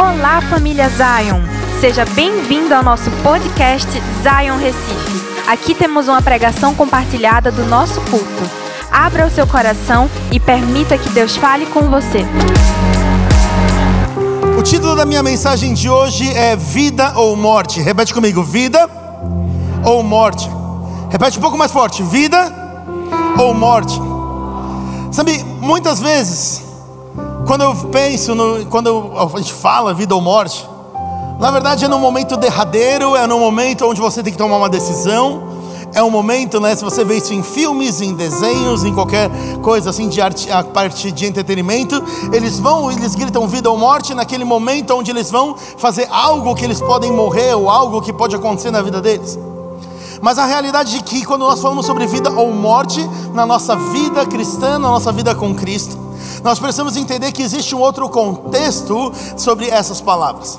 Olá, família Zion! Seja bem-vindo ao nosso podcast Zion Recife. Aqui temos uma pregação compartilhada do nosso culto. Abra o seu coração e permita que Deus fale com você. O título da minha mensagem de hoje é Vida ou Morte. Repete comigo: Vida ou Morte. Repete um pouco mais forte: Vida ou Morte. Sabe, muitas vezes, quando eu penso, no, quando a gente fala vida ou morte, na verdade é no momento derradeiro, é no momento onde você tem que tomar uma decisão. É um momento, né? Se você vê isso em filmes, em desenhos, em qualquer coisa assim de arte, a parte de entretenimento, eles vão, eles gritam vida ou morte naquele momento onde eles vão fazer algo que eles podem morrer ou algo que pode acontecer na vida deles. Mas a realidade é que quando nós falamos sobre vida ou morte na nossa vida cristã, na nossa vida com Cristo, nós precisamos entender que existe um outro contexto sobre essas palavras.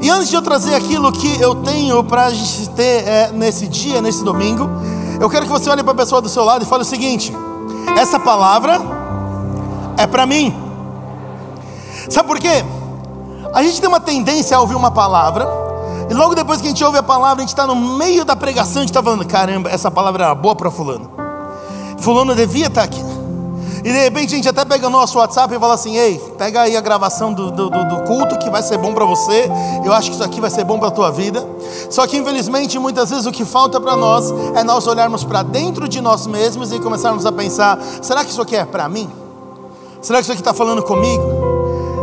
E antes de eu trazer aquilo que eu tenho para a gente ter é, nesse dia, nesse domingo, eu quero que você olhe para a pessoa do seu lado e fale o seguinte: essa palavra é para mim. Sabe por quê? A gente tem uma tendência a ouvir uma palavra, e logo depois que a gente ouve a palavra, a gente está no meio da pregação, a gente está falando: caramba, essa palavra era boa para Fulano. Fulano devia estar aqui. E de repente a gente até pega o nosso WhatsApp e fala assim: Ei, pega aí a gravação do, do, do culto que vai ser bom para você. Eu acho que isso aqui vai ser bom para a tua vida. Só que infelizmente muitas vezes o que falta para nós é nós olharmos para dentro de nós mesmos e começarmos a pensar: será que isso aqui é para mim? Será que isso aqui está falando comigo?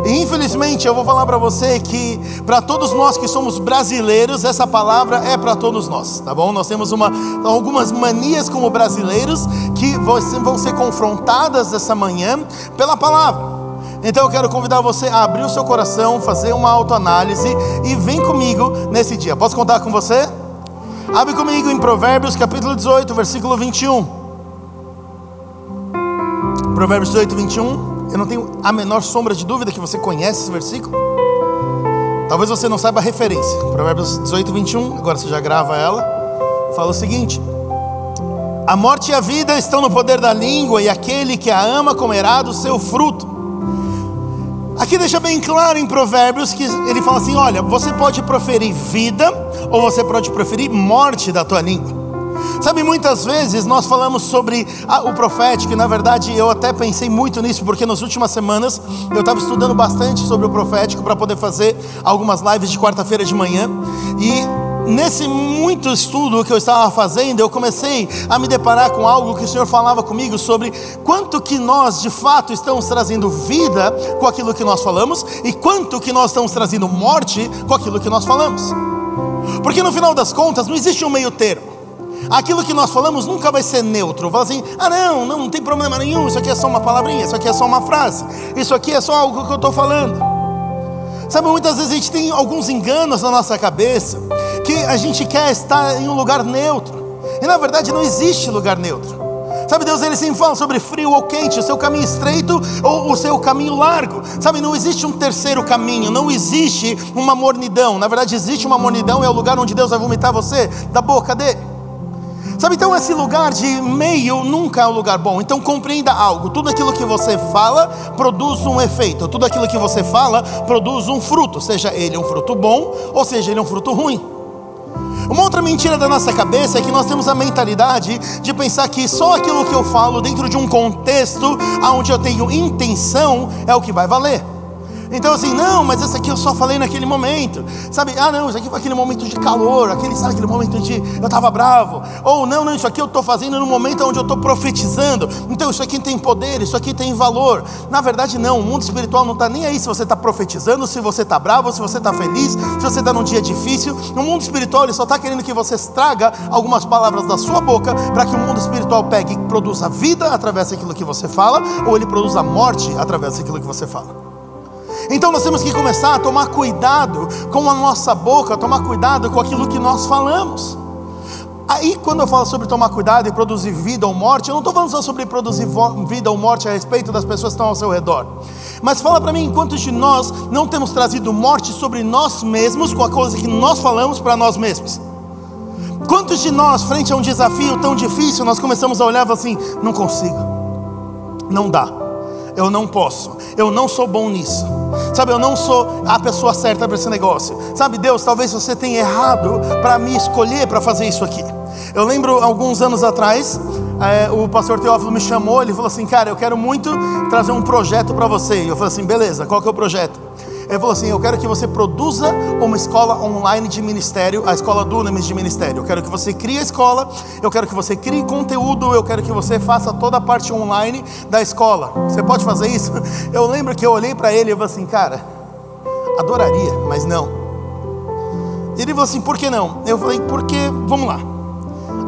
E infelizmente eu vou falar para você que para todos nós que somos brasileiros, essa palavra é para todos nós, tá bom? Nós temos uma, algumas manias como brasileiros que vão ser confrontadas essa manhã pela palavra. Então eu quero convidar você a abrir o seu coração, fazer uma autoanálise e vem comigo nesse dia. Posso contar com você? Abre comigo em Provérbios capítulo 18, versículo 21. Provérbios 18, 21. Eu não tenho a menor sombra de dúvida que você conhece esse versículo. Talvez você não saiba a referência. Provérbios 18, 21, agora você já grava ela. Fala o seguinte: A morte e a vida estão no poder da língua, e aquele que a ama comerá do seu fruto. Aqui deixa bem claro em Provérbios que ele fala assim: olha, você pode proferir vida, ou você pode proferir morte da tua língua. Sabe, muitas vezes nós falamos sobre o profético, e na verdade eu até pensei muito nisso, porque nas últimas semanas eu estava estudando bastante sobre o profético para poder fazer algumas lives de quarta-feira de manhã, e nesse muito estudo que eu estava fazendo, eu comecei a me deparar com algo que o Senhor falava comigo sobre quanto que nós de fato estamos trazendo vida com aquilo que nós falamos e quanto que nós estamos trazendo morte com aquilo que nós falamos. Porque no final das contas não existe um meio termo. Aquilo que nós falamos nunca vai ser neutro. Fala assim: ah, não, não, não tem problema nenhum. Isso aqui é só uma palavrinha, isso aqui é só uma frase, isso aqui é só algo que eu estou falando. Sabe, muitas vezes a gente tem alguns enganos na nossa cabeça que a gente quer estar em um lugar neutro, e na verdade não existe lugar neutro. Sabe, Deus ele sempre fala sobre frio ou quente, o seu caminho estreito ou o seu caminho largo. Sabe, não existe um terceiro caminho, não existe uma mornidão. Na verdade, existe uma mornidão, é o lugar onde Deus vai vomitar você da boca dele. Sabe, então esse lugar de meio nunca é um lugar bom. Então compreenda algo: tudo aquilo que você fala produz um efeito, tudo aquilo que você fala produz um fruto, seja ele um fruto bom ou seja ele um fruto ruim. Uma outra mentira da nossa cabeça é que nós temos a mentalidade de pensar que só aquilo que eu falo dentro de um contexto onde eu tenho intenção é o que vai valer. Então assim, não, mas esse aqui eu só falei naquele momento. Sabe? Ah, não, isso aqui foi aquele momento de calor, aquele, sabe, aquele momento de eu estava bravo. Ou não, não, isso aqui eu estou fazendo no momento onde eu estou profetizando. Então isso aqui tem poder, isso aqui tem valor. Na verdade, não, o mundo espiritual não está nem aí se você está profetizando, se você está bravo, se você está feliz, se você está num dia difícil. No mundo espiritual, ele só está querendo que você traga algumas palavras da sua boca para que o mundo espiritual pegue e produza vida através daquilo que você fala, ou ele produza morte através daquilo que você fala. Então nós temos que começar a tomar cuidado com a nossa boca, tomar cuidado com aquilo que nós falamos. Aí, quando eu falo sobre tomar cuidado e produzir vida ou morte, eu não estou falando só sobre produzir vida ou morte a respeito das pessoas que estão ao seu redor. Mas fala para mim, quantos de nós não temos trazido morte sobre nós mesmos com a coisa que nós falamos para nós mesmos? Quantos de nós, frente a um desafio tão difícil, nós começamos a olhar e falar assim: não consigo, não dá eu não posso, eu não sou bom nisso. Sabe, eu não sou a pessoa certa para esse negócio. Sabe, Deus, talvez você tenha errado para me escolher para fazer isso aqui. Eu lembro alguns anos atrás, é, o pastor Teófilo me chamou, ele falou assim, cara, eu quero muito trazer um projeto para você. E eu falei assim, beleza, qual que é o projeto? Ele falou assim: Eu quero que você produza uma escola online de ministério, a escola Dunamis de ministério. Eu quero que você crie a escola, eu quero que você crie conteúdo, eu quero que você faça toda a parte online da escola. Você pode fazer isso? Eu lembro que eu olhei para ele e falei assim: Cara, adoraria, mas não. Ele falou assim: Por que não? Eu falei: Porque, vamos lá.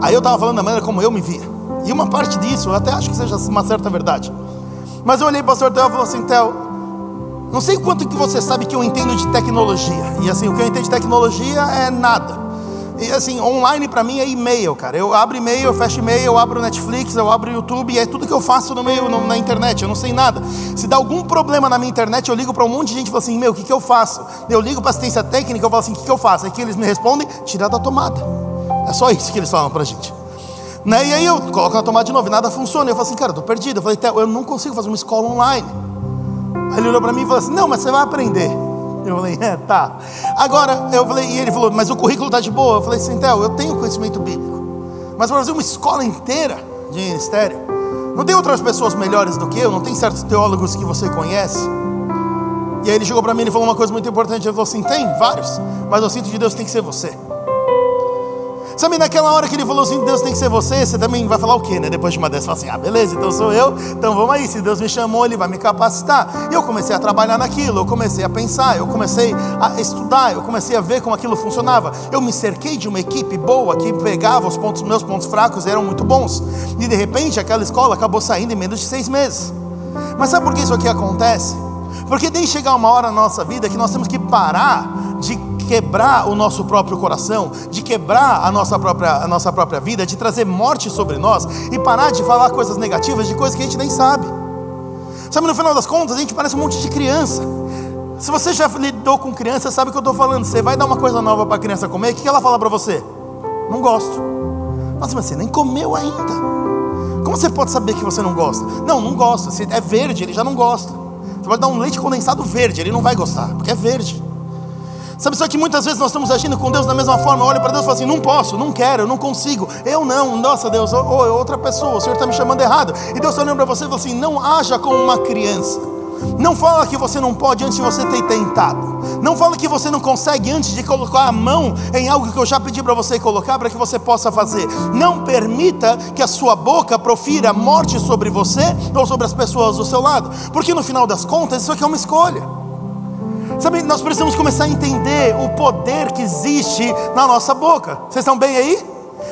Aí eu estava falando da maneira como eu me via. E uma parte disso, eu até acho que seja uma certa verdade. Mas eu olhei para o pastor Theo e falei assim: Theo, não sei quanto que você sabe que eu entendo de tecnologia. E assim, o que eu entendo de tecnologia é nada. E assim, online para mim é e-mail, cara. Eu abro e-mail, eu fecho e-mail, eu abro Netflix, eu abro YouTube, e é tudo que eu faço no meio no, na internet. Eu não sei nada. Se dá algum problema na minha internet, eu ligo para um monte de gente e falo assim: Meu, o que, que eu faço? Eu ligo para assistência técnica, eu falo assim: O que, que eu faço? Aí que eles me respondem: Tirar da tomada. É só isso que eles falam pra gente. Né? E aí eu coloco na tomada de novo e nada funciona. Eu falo assim: Cara, eu tô perdido. Eu falei: Eu não consigo fazer uma escola online. Ele olhou para mim e falou assim: Não, mas você vai aprender. Eu falei: É, tá. Agora, eu falei, e ele falou: Mas o currículo está de boa. Eu falei assim: Theo, eu tenho conhecimento bíblico. Mas para fazer uma escola inteira de ministério, não tem outras pessoas melhores do que eu? Não tem certos teólogos que você conhece? E aí ele chegou para mim e falou uma coisa muito importante. Ele falou assim: Tem vários, mas eu sinto de Deus tem que ser você. Sabe, naquela hora que ele falou assim, Deus tem que ser você, você também vai falar o quê, né? Depois de uma dessas, fala assim, ah, beleza, então sou eu, então vamos aí, se Deus me chamou, Ele vai me capacitar. E eu comecei a trabalhar naquilo, eu comecei a pensar, eu comecei a estudar, eu comecei a ver como aquilo funcionava. Eu me cerquei de uma equipe boa que pegava os pontos, meus pontos fracos, eram muito bons. E de repente aquela escola acabou saindo em menos de seis meses. Mas sabe por que isso aqui acontece? Porque tem que chegar uma hora na nossa vida que nós temos que parar de quebrar o nosso próprio coração, de quebrar a nossa própria, a nossa própria vida, de trazer morte sobre nós e parar de falar coisas negativas de coisas que a gente nem sabe. Sabe, no final das contas, a gente parece um monte de criança. Se você já lidou com criança, sabe o que eu estou falando. Você vai dar uma coisa nova para a criança comer, o que ela fala para você? Não gosto. Nossa, mas você nem comeu ainda. Como você pode saber que você não gosta? Não, não gosta. Se é verde, ele já não gosta. Você pode dar um leite condensado verde, ele não vai gostar, porque é verde. Sabe só que muitas vezes nós estamos agindo com Deus da mesma forma. Olha para Deus e fala assim: não posso, não quero, não consigo. Eu não, nossa Deus, ou, ou outra pessoa, o Senhor está me chamando errado. E Deus está olhando para você e fala assim: não haja como uma criança. Não fala que você não pode antes de você ter tentado. Não fala que você não consegue antes de colocar a mão em algo que eu já pedi para você colocar para que você possa fazer. Não permita que a sua boca profira morte sobre você ou sobre as pessoas do seu lado, porque no final das contas isso aqui é uma escolha. Sabe, nós precisamos começar a entender o poder que existe na nossa boca. Vocês estão bem aí?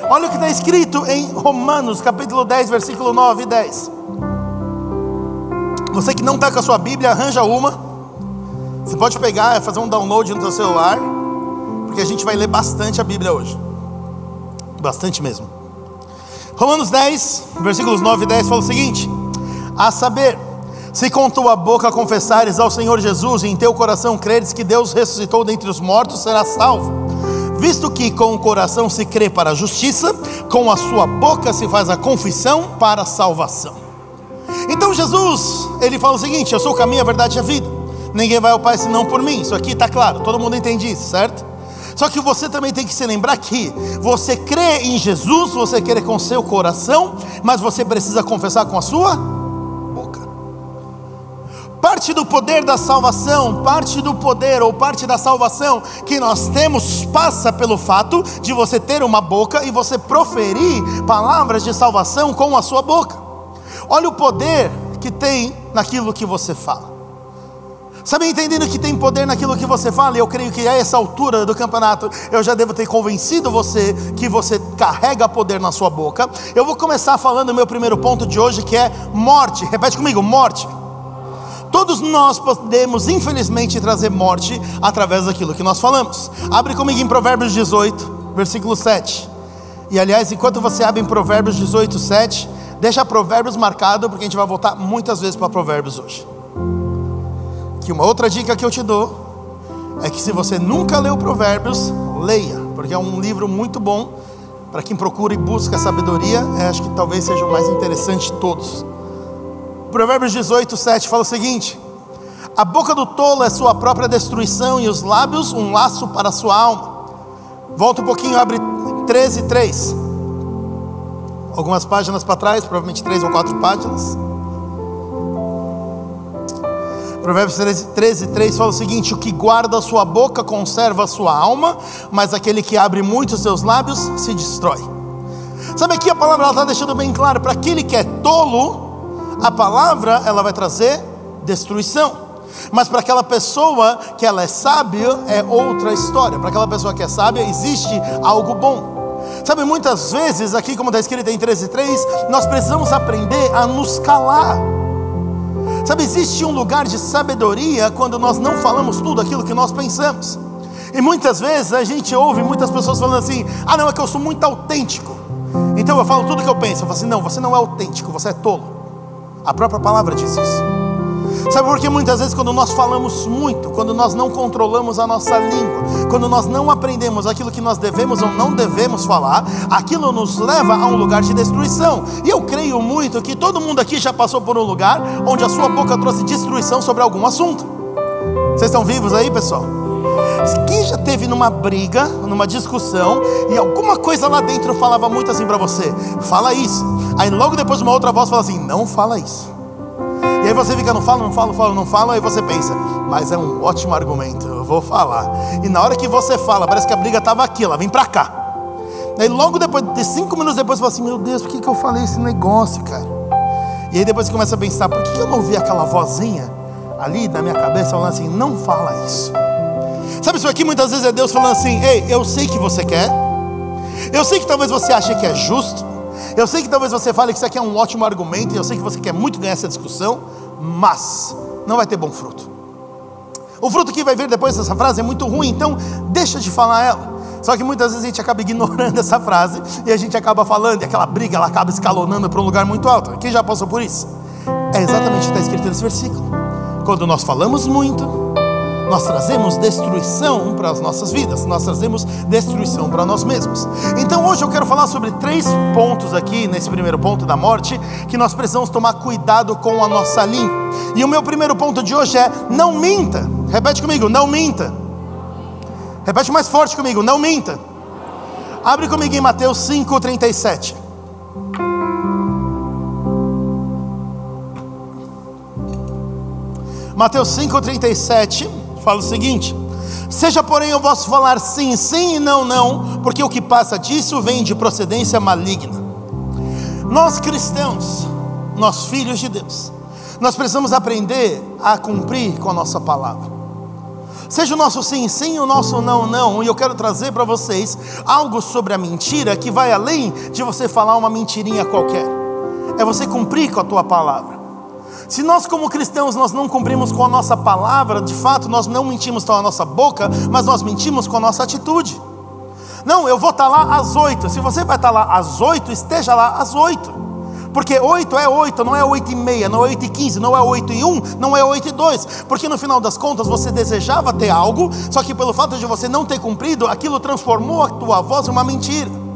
Olha o que está escrito em Romanos, capítulo 10, versículo 9 e 10. Você que não está com a sua Bíblia, arranja uma. Você pode pegar, fazer um download no seu celular, porque a gente vai ler bastante a Bíblia hoje. Bastante mesmo. Romanos 10, versículos 9 e 10 fala o seguinte: A saber, se com tua boca confessares ao Senhor Jesus e em teu coração creres que Deus ressuscitou dentre os mortos, serás salvo. Visto que com o coração se crê para a justiça, com a sua boca se faz a confissão para a salvação. Então Jesus, ele fala o seguinte: Eu sou o caminho, a verdade e a vida. Ninguém vai ao Pai senão por mim. Isso aqui está claro, todo mundo entende isso, certo? Só que você também tem que se lembrar que você crê em Jesus, você crê com seu coração, mas você precisa confessar com a sua Parte do poder da salvação, parte do poder ou parte da salvação que nós temos passa pelo fato de você ter uma boca e você proferir palavras de salvação com a sua boca. Olha o poder que tem naquilo que você fala. Sabe, entendendo que tem poder naquilo que você fala, eu creio que a essa altura do campeonato eu já devo ter convencido você que você carrega poder na sua boca. Eu vou começar falando o meu primeiro ponto de hoje, que é morte. Repete comigo: morte. Todos nós podemos, infelizmente, trazer morte através daquilo que nós falamos. Abre comigo em Provérbios 18, versículo 7. E aliás, enquanto você abre em Provérbios 18, 7, deixa Provérbios marcado, porque a gente vai voltar muitas vezes para Provérbios hoje. Que uma outra dica que eu te dou é que se você nunca leu Provérbios, leia, porque é um livro muito bom para quem procura e busca sabedoria. É, acho que talvez seja o mais interessante de todos. Provérbios 18, 7 fala o seguinte: A boca do tolo é sua própria destruição, e os lábios um laço para a sua alma. Volta um pouquinho, abre 13, 3. Algumas páginas para trás, provavelmente três ou quatro páginas. Provérbios 13, 13, 3 fala o seguinte: O que guarda a sua boca conserva a sua alma, mas aquele que abre muito os seus lábios se destrói. Sabe aqui a palavra está deixando bem claro: para aquele que é tolo, a palavra ela vai trazer destruição. Mas para aquela pessoa que ela é sábia é outra história. Para aquela pessoa que é sábia existe algo bom. Sabe, muitas vezes, aqui como está escrito em 13,3, nós precisamos aprender a nos calar. Sabe, existe um lugar de sabedoria quando nós não falamos tudo aquilo que nós pensamos. E muitas vezes a gente ouve muitas pessoas falando assim: ah, não, é que eu sou muito autêntico. Então eu falo tudo que eu penso. Eu falo assim: não, você não é autêntico, você é tolo. A própria palavra diz isso. Sabe por que muitas vezes, quando nós falamos muito, quando nós não controlamos a nossa língua, quando nós não aprendemos aquilo que nós devemos ou não devemos falar, aquilo nos leva a um lugar de destruição. E eu creio muito que todo mundo aqui já passou por um lugar onde a sua boca trouxe destruição sobre algum assunto. Vocês estão vivos aí, pessoal? Quem já teve numa briga, numa discussão, e alguma coisa lá dentro falava muito assim para você: fala isso. Aí logo depois uma outra voz fala assim: não fala isso. E aí você fica, não fala, não fala, fala, não fala, aí você pensa, mas é um ótimo argumento, eu vou falar. E na hora que você fala, parece que a briga estava aqui, ela vem para cá. Aí logo depois, de cinco minutos depois, você fala assim, meu Deus, por que, que eu falei esse negócio, cara? E aí depois você começa a pensar, por que, que eu não ouvi aquela vozinha ali na minha cabeça falando assim, não fala isso. Sabe isso aqui muitas vezes é Deus falando assim, ei, eu sei que você quer, eu sei que talvez você ache que é justo, eu sei que talvez você fale que isso aqui é um ótimo argumento, e eu sei que você quer muito ganhar essa discussão, mas não vai ter bom fruto. O fruto que vai vir depois dessa frase é muito ruim, então deixa de falar ela. Só que muitas vezes a gente acaba ignorando essa frase e a gente acaba falando, e aquela briga ela acaba escalonando para um lugar muito alto. Quem já passou por isso? É exatamente o que está escrito nesse versículo. Quando nós falamos muito, nós trazemos destruição para as nossas vidas, nós trazemos destruição para nós mesmos. Então hoje eu quero falar sobre três pontos aqui, nesse primeiro ponto da morte, que nós precisamos tomar cuidado com a nossa língua. E o meu primeiro ponto de hoje é: não minta. Repete comigo, não minta. Repete mais forte comigo, não minta. Abre comigo em Mateus 5,37. Mateus 5,37 fala o seguinte: Seja, porém, o vosso falar sim, sim e não, não, porque o que passa disso vem de procedência maligna. Nós cristãos, nós filhos de Deus, nós precisamos aprender a cumprir com a nossa palavra. Seja o nosso sim, sim, o nosso não, não. E eu quero trazer para vocês algo sobre a mentira que vai além de você falar uma mentirinha qualquer. É você cumprir com a tua palavra. Se nós, como cristãos, nós não cumprimos com a nossa palavra, de fato, nós não mentimos com a nossa boca, mas nós mentimos com a nossa atitude. Não, eu vou estar lá às oito. Se você vai estar lá às oito, esteja lá às oito. Porque oito é oito, não é oito e meia, não é oito e quinze, não é oito e um, não é oito e dois. Porque no final das contas você desejava ter algo, só que pelo fato de você não ter cumprido, aquilo transformou a tua voz em uma mentira.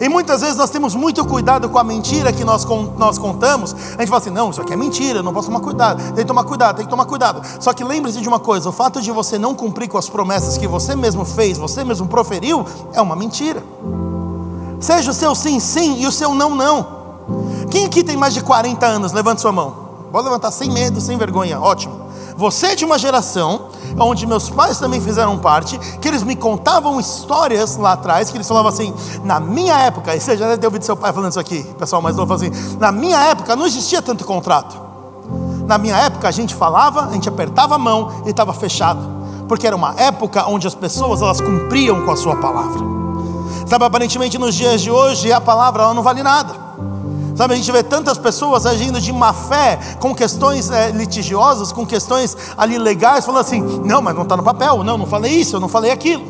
E muitas vezes nós temos muito cuidado com a mentira que nós, nós contamos. A gente fala assim: não, isso aqui é mentira, não posso tomar cuidado. Tem que tomar cuidado, tem que tomar cuidado. Só que lembre-se de uma coisa: o fato de você não cumprir com as promessas que você mesmo fez, você mesmo proferiu, é uma mentira. Seja o seu sim, sim e o seu não, não. Quem aqui tem mais de 40 anos? Levante sua mão. Pode levantar sem medo, sem vergonha. Ótimo. Você é de uma geração onde meus pais também fizeram parte, que eles me contavam histórias lá atrás, que eles falavam assim, na minha época, e você já deve ter ouvido seu pai falando isso aqui, pessoal mais novo assim, na minha época não existia tanto contrato. Na minha época a gente falava, a gente apertava a mão e estava fechado, porque era uma época onde as pessoas elas cumpriam com a sua palavra. Sabe, aparentemente nos dias de hoje a palavra ela não vale nada. Sabe, a gente vê tantas pessoas agindo de má fé, com questões é, litigiosas, com questões ali legais, falando assim: não, mas não está no papel, não, não falei isso, eu não falei aquilo.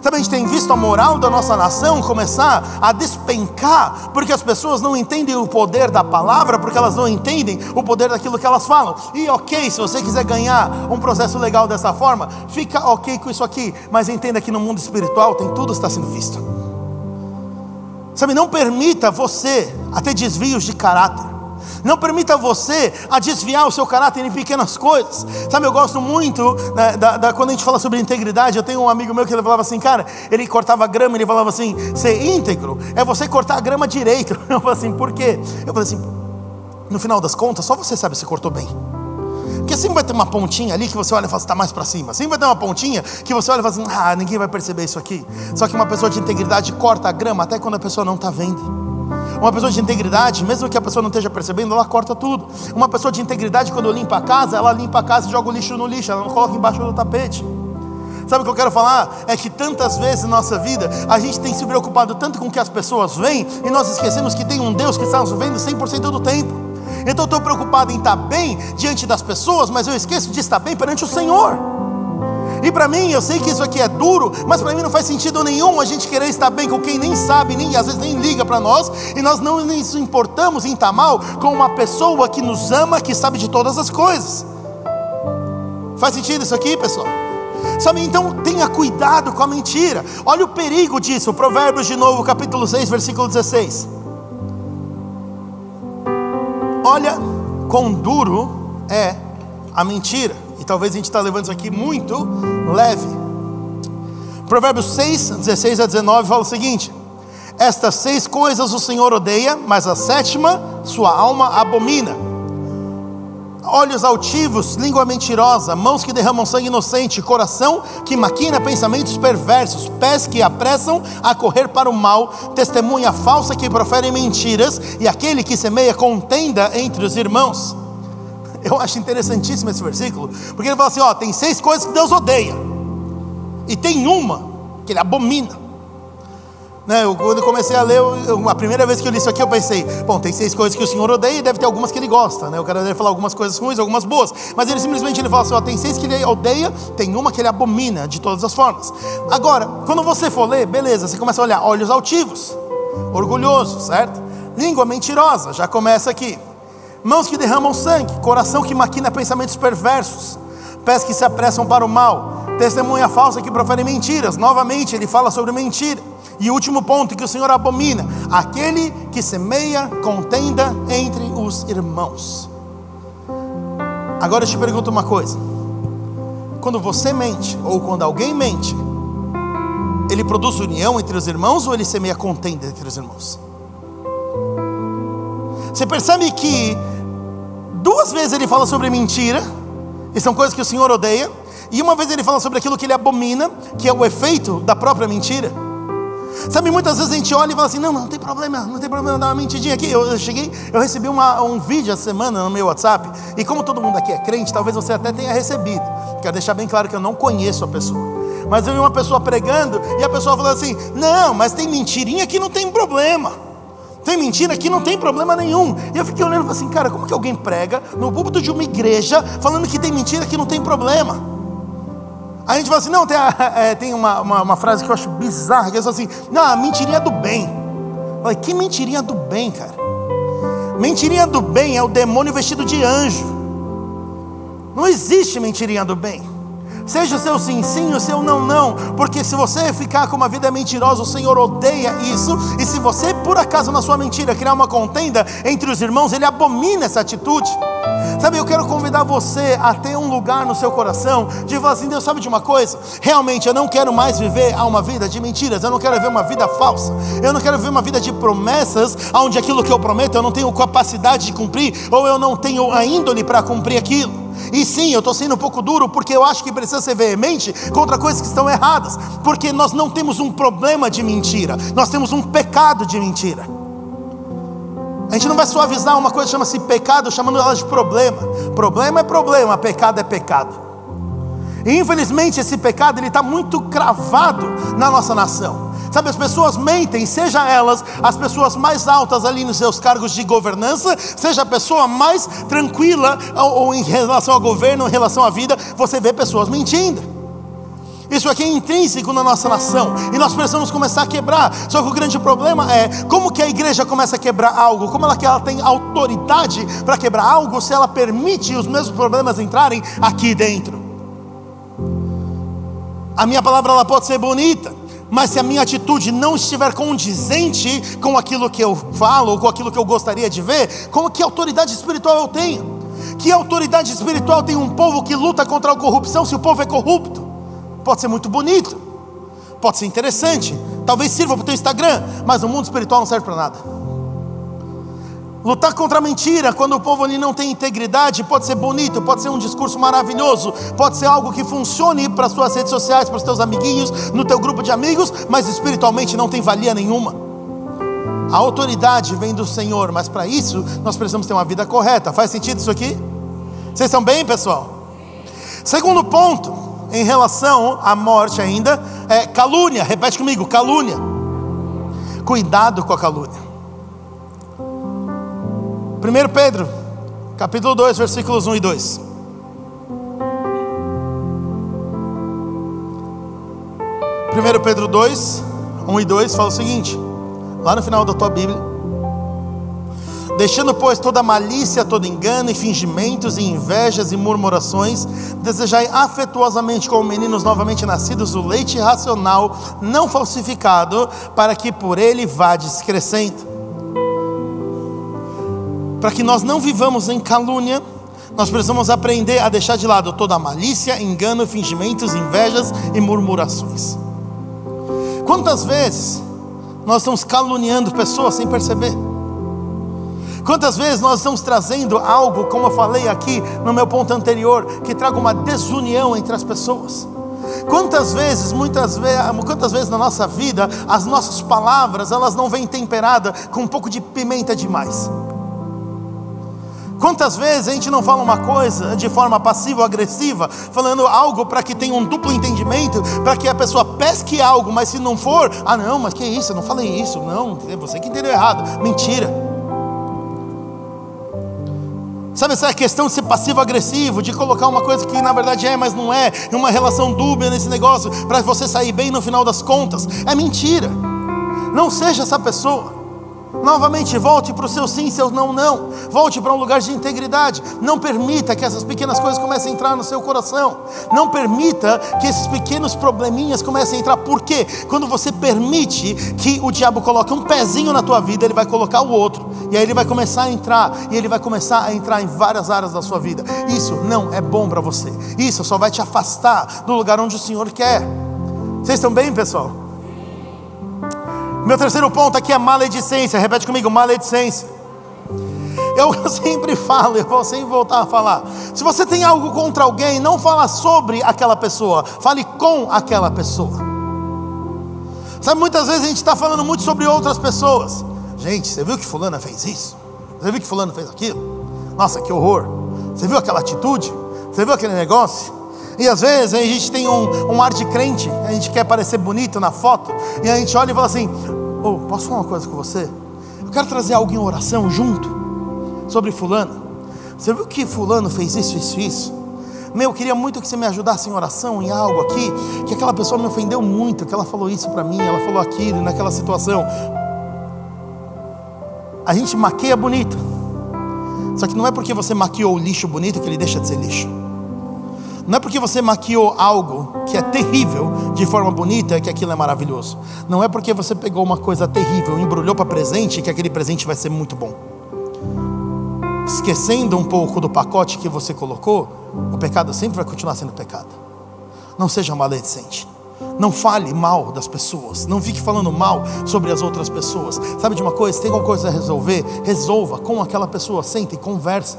Sabe, a gente tem visto a moral da nossa nação começar a despencar, porque as pessoas não entendem o poder da palavra, porque elas não entendem o poder daquilo que elas falam. E ok, se você quiser ganhar um processo legal dessa forma, fica ok com isso aqui, mas entenda que no mundo espiritual tem tudo está sendo visto. Sabe, não permita você a ter desvios de caráter. Não permita você a desviar o seu caráter em pequenas coisas. Sabe, eu gosto muito né, da, da, quando a gente fala sobre integridade. Eu tenho um amigo meu que ele falava assim, cara, ele cortava grama, ele falava assim: ser íntegro é você cortar a grama direito. Eu falei assim, por quê? Eu falei assim, no final das contas, só você sabe se cortou bem. Porque sempre vai ter uma pontinha ali que você olha e fala, está mais para cima. Sempre vai ter uma pontinha que você olha e fala assim, ah, ninguém vai perceber isso aqui. Só que uma pessoa de integridade corta a grama até quando a pessoa não está vendo. Uma pessoa de integridade, mesmo que a pessoa não esteja percebendo, ela corta tudo. Uma pessoa de integridade, quando limpa a casa, ela limpa a casa e joga o lixo no lixo, ela não coloca embaixo do tapete. Sabe o que eu quero falar? É que tantas vezes na nossa vida a gente tem se preocupado tanto com o que as pessoas veem e nós esquecemos que tem um Deus que está nos vendo 100% do tempo. Então eu estou preocupado em estar bem diante das pessoas, mas eu esqueço de estar bem perante o Senhor. E para mim, eu sei que isso aqui é duro, mas para mim não faz sentido nenhum a gente querer estar bem com quem nem sabe, nem às vezes nem liga para nós, e nós não nos importamos em estar mal com uma pessoa que nos ama, que sabe de todas as coisas. Faz sentido isso aqui, pessoal? Sabe, então tenha cuidado com a mentira. Olha o perigo disso. Provérbios de novo, capítulo 6, versículo 16. Olha quão duro é a mentira. E talvez a gente está levando isso aqui muito leve. Provérbios 6, 16 a 19 fala o seguinte: Estas seis coisas o Senhor odeia, mas a sétima sua alma abomina olhos altivos, língua mentirosa, mãos que derramam sangue inocente, coração que maquina pensamentos perversos, pés que apressam a correr para o mal, testemunha falsa que profere mentiras e aquele que semeia contenda entre os irmãos. Eu acho interessantíssimo esse versículo, porque ele fala assim: ó, tem seis coisas que Deus odeia, e tem uma que ele abomina. Né, eu, quando comecei a ler, eu, a primeira vez que eu li isso aqui, eu pensei, bom, tem seis coisas que o Senhor odeia e deve ter algumas que ele gosta. Né? O cara deve falar algumas coisas ruins, algumas boas. Mas ele simplesmente ele fala assim: ó, tem seis que ele odeia, tem uma que ele abomina de todas as formas. Agora, quando você for ler, beleza, você começa a olhar olhos altivos, orgulhoso, certo? Língua mentirosa, já começa aqui. Mãos que derramam sangue, coração que maquina pensamentos perversos, pés que se apressam para o mal, testemunha falsa que profere mentiras. Novamente, ele fala sobre mentira. E o último ponto que o Senhor abomina: aquele que semeia contenda entre os irmãos. Agora eu te pergunto uma coisa: quando você mente, ou quando alguém mente, ele produz união entre os irmãos ou ele semeia contenda entre os irmãos? Você percebe que duas vezes ele fala sobre mentira, e são coisas que o Senhor odeia, e uma vez ele fala sobre aquilo que ele abomina, que é o efeito da própria mentira. Sabe, muitas vezes a gente olha e fala assim: não, não tem problema, não tem problema dar uma mentidinha aqui. Eu, eu cheguei, eu recebi uma, um vídeo essa semana no meu WhatsApp, e como todo mundo aqui é crente, talvez você até tenha recebido. Quero deixar bem claro que eu não conheço a pessoa. Mas eu vi uma pessoa pregando e a pessoa falou assim: não, mas tem mentirinha que não tem problema. Tem mentira que não tem problema nenhum. E eu fiquei olhando e falei assim, cara, como que alguém prega no púlpito de uma igreja falando que tem mentira que não tem problema? A gente fala assim, não, tem, é, tem uma, uma, uma, frase que eu acho bizarra, que é assim, não, a mentirinha do bem. Falei, que mentirinha do bem, cara? Mentirinha do bem é o demônio vestido de anjo. Não existe mentirinha do bem. Seja o seu sim, sim, o seu não, não. Porque se você ficar com uma vida mentirosa, o Senhor odeia isso. E se você, por acaso, na sua mentira, criar uma contenda entre os irmãos, Ele abomina essa atitude. Sabe, eu quero convidar você a ter um lugar no seu coração de falar assim: Deus, sabe de uma coisa? Realmente eu não quero mais viver uma vida de mentiras, eu não quero viver uma vida falsa, eu não quero viver uma vida de promessas, onde aquilo que eu prometo eu não tenho capacidade de cumprir, ou eu não tenho a índole para cumprir aquilo. E sim, eu estou sendo um pouco duro porque eu acho que precisa ser veemente contra coisas que estão erradas, porque nós não temos um problema de mentira, nós temos um pecado de mentira. A gente não vai suavizar uma coisa que chama-se pecado, chamando ela de problema. Problema é problema, pecado é pecado. Infelizmente esse pecado ele está muito cravado na nossa nação. Sabe, as pessoas mentem, seja elas as pessoas mais altas ali nos seus cargos de governança, seja a pessoa mais tranquila ou, ou em relação ao governo, em relação à vida, você vê pessoas mentindo. Isso aqui é intrínseco na nossa nação e nós precisamos começar a quebrar. Só que o grande problema é como que a igreja começa a quebrar algo? Como ela, que ela tem autoridade para quebrar algo se ela permite os mesmos problemas entrarem aqui dentro? A minha palavra ela pode ser bonita, Mas se a minha atitude não estiver condizente com aquilo que eu falo, com aquilo que eu gostaria de ver, como que autoridade espiritual eu tenho? Que autoridade espiritual tem um povo que luta contra a corrupção se o povo é corrupto? Pode ser muito bonito, pode ser interessante, talvez sirva para o teu Instagram, mas no mundo espiritual não serve para nada. Lutar contra a mentira, quando o povo ali não tem integridade, pode ser bonito, pode ser um discurso maravilhoso, pode ser algo que funcione para as suas redes sociais, para os teus amiguinhos, no teu grupo de amigos, mas espiritualmente não tem valia nenhuma. A autoridade vem do Senhor, mas para isso nós precisamos ter uma vida correta. Faz sentido isso aqui? Vocês estão bem, pessoal? Segundo ponto, em relação à morte ainda, é calúnia. Repete comigo, calúnia. Cuidado com a calúnia. 1 Pedro, capítulo 2, versículos 1 e 2. Primeiro Pedro 2, 1 e 2 fala o seguinte, lá no final da tua Bíblia. Deixando, pois, toda malícia, todo engano e fingimentos e invejas e murmurações, desejai afetuosamente como meninos novamente nascidos o leite racional, não falsificado, para que por ele vades crescendo para que nós não vivamos em calúnia, nós precisamos aprender a deixar de lado toda malícia, engano, fingimentos, invejas e murmurações. Quantas vezes nós estamos caluniando pessoas sem perceber? Quantas vezes nós estamos trazendo algo, como eu falei aqui no meu ponto anterior, que traga uma desunião entre as pessoas? Quantas vezes, muitas vezes, quantas vezes na nossa vida, as nossas palavras, elas não vêm temperadas com um pouco de pimenta demais? Quantas vezes a gente não fala uma coisa de forma passiva ou agressiva, falando algo para que tenha um duplo entendimento, para que a pessoa pesque algo, mas se não for, ah não, mas que isso, eu não falei isso, não, é você que entendeu errado, mentira. Sabe essa questão de ser passivo-agressivo, de colocar uma coisa que na verdade é, mas não é, uma relação dúbia nesse negócio, para você sair bem no final das contas, é mentira. Não seja essa pessoa. Novamente, volte para o seu sim, seu não, não. Volte para um lugar de integridade. Não permita que essas pequenas coisas comecem a entrar no seu coração. Não permita que esses pequenos probleminhas comecem a entrar. Por quê? Quando você permite que o diabo coloque um pezinho na tua vida, ele vai colocar o outro. E aí ele vai começar a entrar. E ele vai começar a entrar em várias áreas da sua vida. Isso não é bom para você. Isso só vai te afastar do lugar onde o Senhor quer. Vocês estão bem, pessoal? Meu terceiro ponto aqui é maledicência. Repete comigo, maledicência. Eu sempre falo, eu vou sempre voltar a falar. Se você tem algo contra alguém, não fala sobre aquela pessoa, fale com aquela pessoa. Sabe, muitas vezes a gente está falando muito sobre outras pessoas. Gente, você viu que fulana fez isso? Você viu que fulano fez aquilo? Nossa, que horror. Você viu aquela atitude? Você viu aquele negócio? E às vezes a gente tem um, um ar de crente, a gente quer parecer bonito na foto, e a gente olha e fala assim: oh, posso falar uma coisa com você? Eu quero trazer algo em oração junto sobre Fulano. Você viu que Fulano fez isso, isso, isso? Meu, eu queria muito que você me ajudasse em oração, em algo aqui, que aquela pessoa me ofendeu muito, que ela falou isso para mim, ela falou aquilo, naquela situação. A gente maqueia bonito. Só que não é porque você maquiou o lixo bonito que ele deixa de ser lixo. Não é porque você maquiou algo que é terrível de forma bonita que aquilo é maravilhoso. Não é porque você pegou uma coisa terrível e embrulhou para presente que aquele presente vai ser muito bom. Esquecendo um pouco do pacote que você colocou, o pecado sempre vai continuar sendo pecado. Não seja maledicente. Não fale mal das pessoas. Não fique falando mal sobre as outras pessoas. Sabe de uma coisa? Se tem alguma coisa a resolver, resolva com aquela pessoa. Senta e conversa.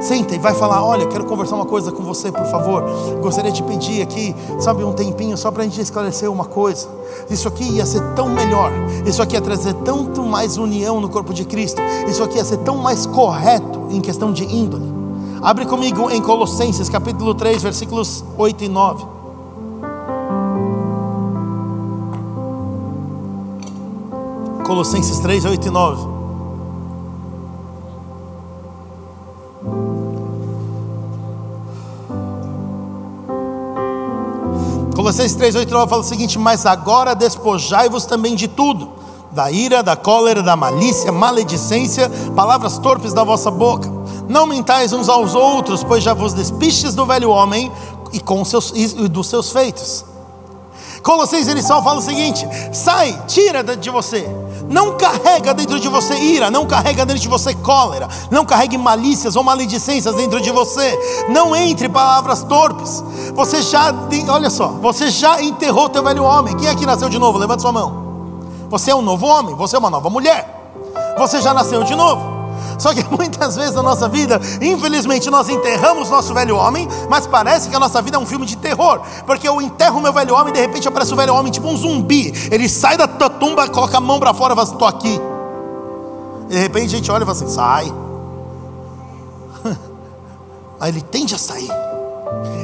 Senta e vai falar: Olha, quero conversar uma coisa com você, por favor. Gostaria de pedir aqui, sabe, um tempinho só para a gente esclarecer uma coisa. Isso aqui ia ser tão melhor. Isso aqui ia trazer tanto mais união no corpo de Cristo. Isso aqui ia ser tão mais correto em questão de índole. Abre comigo em Colossenses capítulo 3, versículos 8 e 9. Colossenses 3, 8 e 9. Colossenses 3, 8 9 fala o seguinte: Mas agora despojai-vos também de tudo, da ira, da cólera, da malícia, maledicência, palavras torpes da vossa boca. Não mentais uns aos outros, pois já vos despistes do velho homem e, com seus, e dos seus feitos. Colossenses ele só fala o seguinte: sai, tira de você. Não carrega dentro de você ira, não carrega dentro de você cólera, não carregue malícias ou maledicências dentro de você. Não entre palavras torpes. Você já, olha só, você já enterrou teu velho homem. Quem aqui nasceu de novo? Levanta sua mão. Você é um novo homem, você é uma nova mulher. Você já nasceu de novo. Só que muitas vezes na nossa vida, infelizmente, nós enterramos nosso velho homem, mas parece que a nossa vida é um filme de terror. Porque eu enterro meu velho homem e de repente aparece o velho homem tipo um zumbi. Ele sai da tua tumba, coloca a mão para fora e fala: Estou aqui. E de repente a gente olha e fala assim: sai. Aí ele tende a sair.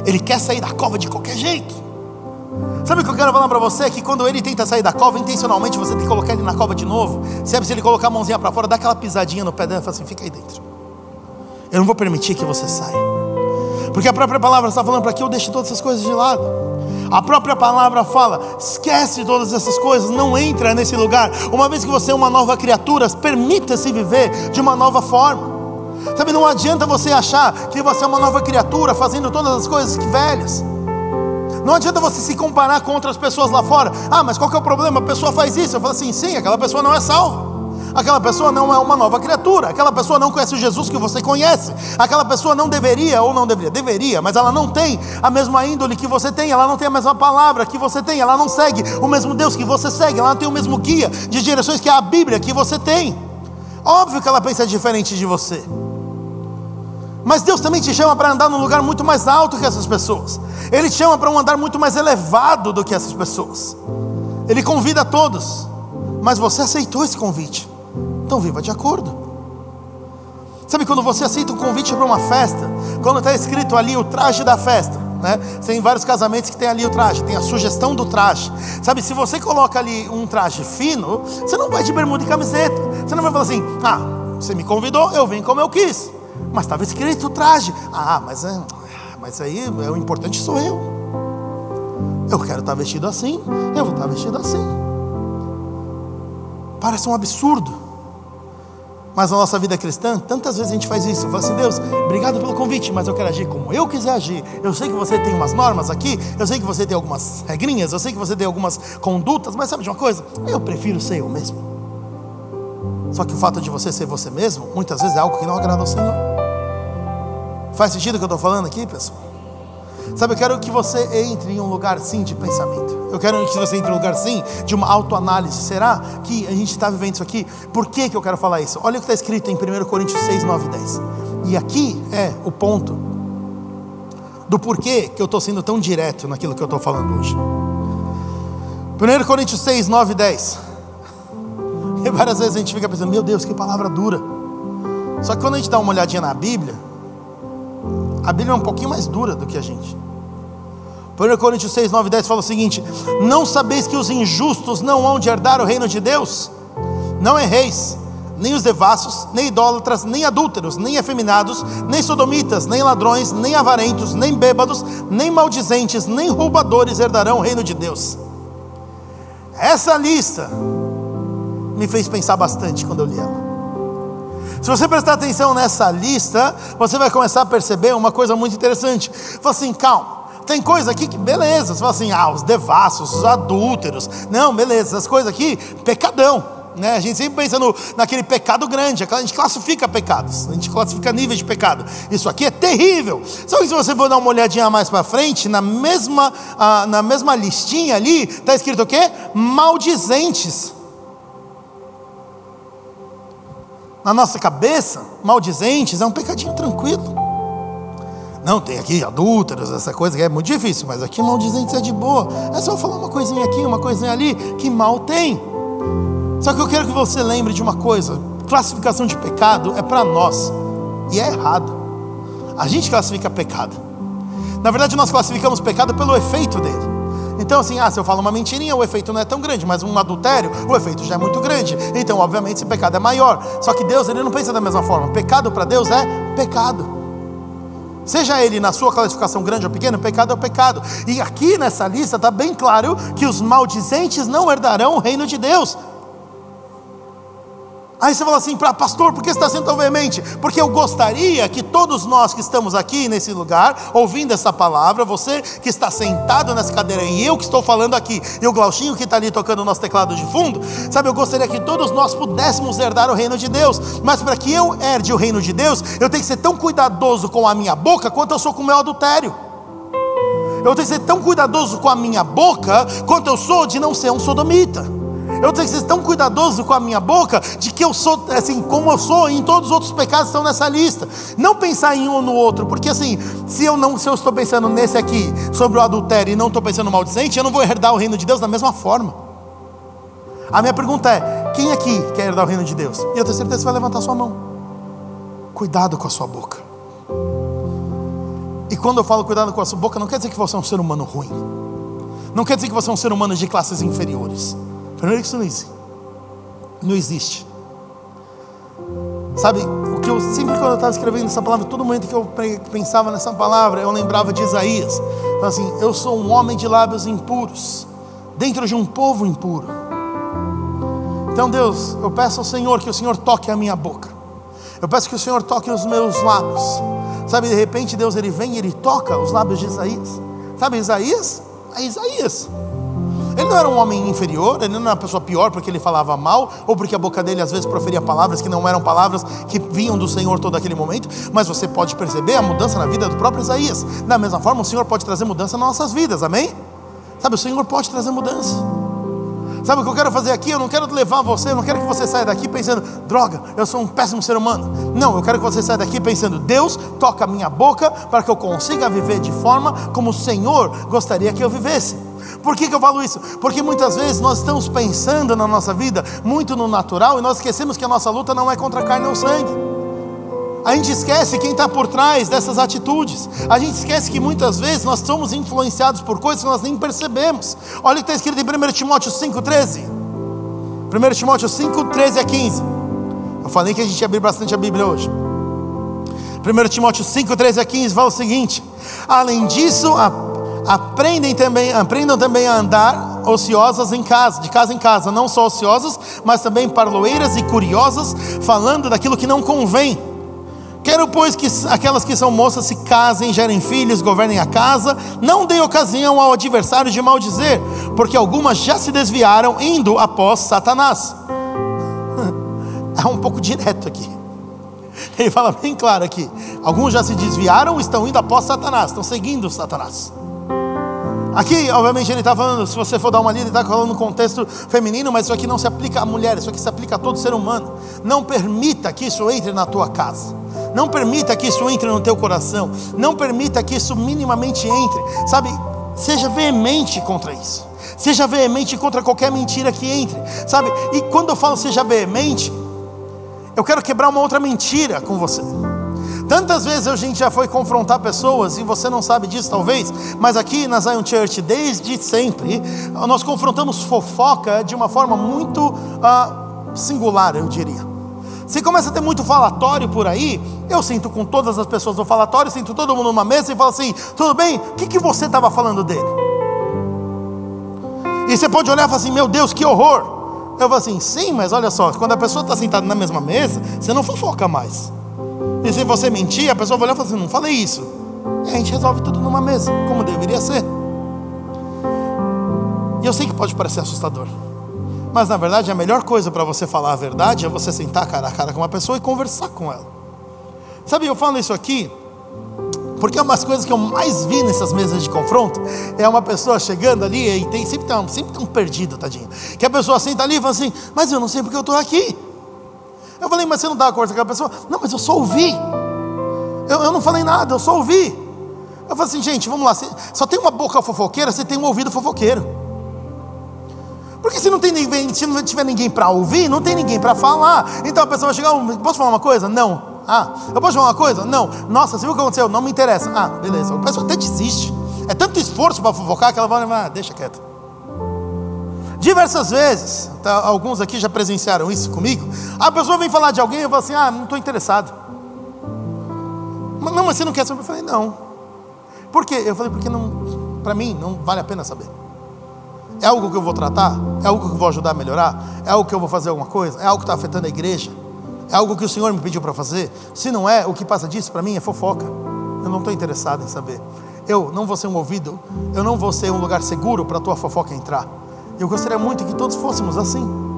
Ele quer sair da cova de qualquer jeito. Sabe o que eu quero falar para você? Que quando ele tenta sair da cova, intencionalmente você tem que colocar ele na cova de novo. Sabe, se ele colocar a mãozinha para fora, dá aquela pisadinha no pé dele e fala assim: fica aí dentro. Eu não vou permitir que você saia. Porque a própria palavra está falando para que eu deixe todas essas coisas de lado. A própria palavra fala: esquece todas essas coisas, não entra nesse lugar. Uma vez que você é uma nova criatura, permita-se viver de uma nova forma. Sabe, não adianta você achar que você é uma nova criatura fazendo todas as coisas velhas. Não adianta você se comparar com outras pessoas lá fora. Ah, mas qual que é o problema? A pessoa faz isso. Eu falo assim, sim, aquela pessoa não é salva. Aquela pessoa não é uma nova criatura. Aquela pessoa não conhece o Jesus que você conhece. Aquela pessoa não deveria, ou não deveria, deveria, mas ela não tem a mesma índole que você tem. Ela não tem a mesma palavra que você tem. Ela não segue o mesmo Deus que você segue. Ela não tem o mesmo guia de direções que a Bíblia que você tem. Óbvio que ela pensa diferente de você. Mas Deus também te chama para andar num lugar muito mais alto que essas pessoas. Ele te chama para um andar muito mais elevado do que essas pessoas. Ele convida a todos, mas você aceitou esse convite. Então viva de acordo. Sabe quando você aceita um convite para uma festa, quando está escrito ali o traje da festa, né? Tem vários casamentos que tem ali o traje, tem a sugestão do traje. Sabe, se você coloca ali um traje fino, você não vai de bermuda e camiseta. Você não vai falar assim: "Ah, você me convidou, eu vim como eu quis". Mas estava escrito traje. Ah, mas, é, mas aí é, o importante sou eu. Eu quero estar vestido assim, eu vou estar vestido assim. Parece um absurdo. Mas na nossa vida cristã, tantas vezes a gente faz isso. Fala assim, Deus, obrigado pelo convite, mas eu quero agir como eu quiser agir. Eu sei que você tem umas normas aqui, eu sei que você tem algumas regrinhas, eu sei que você tem algumas condutas, mas sabe de uma coisa? Eu prefiro ser eu mesmo. Só que o fato de você ser você mesmo, muitas vezes é algo que não agrada ao Senhor. Faz sentido o que eu estou falando aqui, pessoal? Sabe, eu quero que você entre em um lugar sim de pensamento. Eu quero que você entre em um lugar sim de uma autoanálise. Será que a gente está vivendo isso aqui? Por que, que eu quero falar isso? Olha o que está escrito em 1 Coríntios 6, 9 e 10. E aqui é o ponto do porquê que eu estou sendo tão direto naquilo que eu estou falando hoje. 1 Coríntios 6, 9 e 10. Várias vezes a gente fica pensando, meu Deus, que palavra dura. Só que quando a gente dá uma olhadinha na Bíblia, a Bíblia é um pouquinho mais dura do que a gente. 1 Coríntios 6, 9 e 10 fala o seguinte: Não sabeis que os injustos não hão de herdar o reino de Deus? Não erreis, nem os devassos, nem idólatras, nem adúlteros, nem efeminados, nem sodomitas, nem ladrões, nem avarentos, nem bêbados, nem maldizentes, nem roubadores herdarão o reino de Deus. Essa lista me fez pensar bastante quando eu li ela. Se você prestar atenção nessa lista, você vai começar a perceber uma coisa muito interessante. Fala assim, calma. Tem coisa aqui que, beleza, você fala assim, ah, os devassos, os adúlteros. Não, beleza, essas coisas aqui, pecadão. Né? A gente sempre pensa no, naquele pecado grande, a gente classifica pecados, a gente classifica níveis de pecado. Isso aqui é terrível. Só que se você for dar uma olhadinha mais para frente, na mesma, ah, na mesma listinha ali, está escrito o quê? Maldizentes. Na nossa cabeça, maldizentes é um pecadinho tranquilo. Não, tem aqui adúlteros, essa coisa que é muito difícil, mas aqui maldizentes é de boa. É só falar uma coisinha aqui, uma coisinha ali, que mal tem. Só que eu quero que você lembre de uma coisa: classificação de pecado é para nós, e é errado. A gente classifica pecado. Na verdade, nós classificamos pecado pelo efeito dele. Então, assim, ah, se eu falo uma mentirinha, o efeito não é tão grande, mas um adultério, o efeito já é muito grande. Então, obviamente, esse pecado é maior. Só que Deus, ele não pensa da mesma forma. Pecado para Deus é pecado. Seja ele na sua classificação grande ou pequena, pecado é pecado. E aqui nessa lista está bem claro que os maldizentes não herdarão o reino de Deus. Aí você fala assim, pastor, por que você está sendo tão veemente? Porque eu gostaria que todos nós que estamos aqui nesse lugar, ouvindo essa palavra, você que está sentado nessa cadeira e eu que estou falando aqui, e o Glauchinho que está ali tocando o nosso teclado de fundo, sabe, eu gostaria que todos nós pudéssemos herdar o reino de Deus, mas para que eu herde o reino de Deus, eu tenho que ser tão cuidadoso com a minha boca quanto eu sou com o meu adultério. Eu tenho que ser tão cuidadoso com a minha boca quanto eu sou de não ser um sodomita. Eu tenho que ser tão cuidadoso com a minha boca, de que eu sou assim, como eu sou, e em todos os outros pecados estão nessa lista. Não pensar em um ou no outro, porque assim, se eu não, se eu estou pensando nesse aqui, sobre o adultério, e não estou pensando no maldicente, eu não vou herdar o reino de Deus da mesma forma. A minha pergunta é: quem aqui quer herdar o reino de Deus? E eu tenho certeza que você vai levantar sua mão. Cuidado com a sua boca. E quando eu falo cuidado com a sua boca, não quer dizer que você é um ser humano ruim. Não quer dizer que você é um ser humano de classes inferiores. Primeiro que isso não existe. Não existe. Sabe, o que eu sempre quando eu estava escrevendo essa palavra, todo momento que eu pensava nessa palavra, eu lembrava de Isaías. Então, assim, eu sou um homem de lábios impuros, dentro de um povo impuro. Então, Deus, eu peço ao Senhor que o Senhor toque a minha boca. Eu peço que o Senhor toque os meus lábios. Sabe, de repente Deus ele vem e ele toca os lábios de Isaías. Sabe, Isaías? É Isaías. Ele não era um homem inferior, ele não era uma pessoa pior porque ele falava mal, ou porque a boca dele às vezes proferia palavras que não eram palavras que vinham do Senhor todo aquele momento, mas você pode perceber a mudança na vida do próprio Isaías. Da mesma forma, o Senhor pode trazer mudança nas nossas vidas, amém? Sabe, o Senhor pode trazer mudança. Sabe o que eu quero fazer aqui? Eu não quero levar você, eu não quero que você saia daqui pensando, droga, eu sou um péssimo ser humano. Não, eu quero que você saia daqui pensando, Deus toca a minha boca para que eu consiga viver de forma como o Senhor gostaria que eu vivesse. Por que, que eu falo isso? Porque muitas vezes nós estamos pensando na nossa vida muito no natural e nós esquecemos que a nossa luta não é contra a carne ou sangue. A gente esquece quem está por trás dessas atitudes. A gente esquece que muitas vezes nós somos influenciados por coisas que nós nem percebemos. Olha o que está escrito em 1 Timóteo 5,13. 1 Timóteo 5, 13 a 15. Eu falei que a gente ia abrir bastante a Bíblia hoje. 1 Timóteo 5, 13 a 15 fala o seguinte: Além disso, a Aprendem também, aprendam também a andar ociosas em casa, de casa em casa, não só ociosas, mas também parloeiras e curiosas, falando daquilo que não convém. Quero, pois, que aquelas que são moças se casem, gerem filhos, governem a casa, não deem ocasião ao adversário de maldizer, porque algumas já se desviaram indo após Satanás. É um pouco direto aqui. Ele fala bem claro aqui: alguns já se desviaram, estão indo após Satanás, estão seguindo Satanás. Aqui, obviamente, ele está falando, se você for dar uma lida, ele está falando no contexto feminino, mas isso aqui não se aplica a mulher, isso aqui se aplica a todo ser humano. Não permita que isso entre na tua casa. Não permita que isso entre no teu coração. Não permita que isso minimamente entre. Sabe, seja veemente contra isso. Seja veemente contra qualquer mentira que entre. Sabe, e quando eu falo seja veemente, eu quero quebrar uma outra mentira com você. Tantas vezes a gente já foi confrontar pessoas, e você não sabe disso talvez, mas aqui na Zion Church, desde sempre, nós confrontamos fofoca de uma forma muito uh, singular, eu diria. Se começa a ter muito falatório por aí, eu sinto com todas as pessoas no falatório, sinto todo mundo numa mesa e falo assim: tudo bem, o que, que você estava falando dele? E você pode olhar e falar assim: meu Deus, que horror. Eu falo assim: sim, mas olha só, quando a pessoa está sentada na mesma mesa, você não fofoca mais. E se você mentir, a pessoa vai olhar e falar assim: não falei isso. E a gente resolve tudo numa mesa, como deveria ser. E eu sei que pode parecer assustador. Mas na verdade, a melhor coisa para você falar a verdade é você sentar cara a cara com uma pessoa e conversar com ela. Sabe, eu falo isso aqui porque é umas coisas que eu mais vi nessas mesas de confronto é uma pessoa chegando ali e tem sempre tem um, sempre tem um perdido, tadinho. Que a pessoa senta ali e fala assim: Mas eu não sei porque eu estou aqui. Eu falei, mas você não dá conversa com aquela pessoa? Não, mas eu só ouvi. Eu, eu não falei nada, eu só ouvi. Eu falei assim, gente, vamos lá. Só tem uma boca fofoqueira, você tem um ouvido fofoqueiro. Porque se não tem ninguém, se não tiver ninguém para ouvir, não tem ninguém para falar. Então a pessoa vai chegar, posso falar uma coisa? Não. Ah, eu posso falar uma coisa? Não. Nossa, você viu o que aconteceu? Não me interessa. Ah, beleza. A pessoa até desiste. É tanto esforço para fofocar que ela vai, ah, deixa quieto. Diversas vezes, tá, alguns aqui já presenciaram isso comigo. A pessoa vem falar de alguém e eu falo assim: ah, não estou interessado. Mas, não, mas você não quer saber? Eu falei: não. Por quê? Eu falei: porque não, para mim não vale a pena saber. É algo que eu vou tratar? É algo que eu vou ajudar a melhorar? É algo que eu vou fazer alguma coisa? É algo que está afetando a igreja? É algo que o Senhor me pediu para fazer? Se não é, o que passa disso para mim é fofoca. Eu não estou interessado em saber. Eu não vou ser um ouvido, eu não vou ser um lugar seguro para a tua fofoca entrar. Eu gostaria muito que todos fôssemos assim.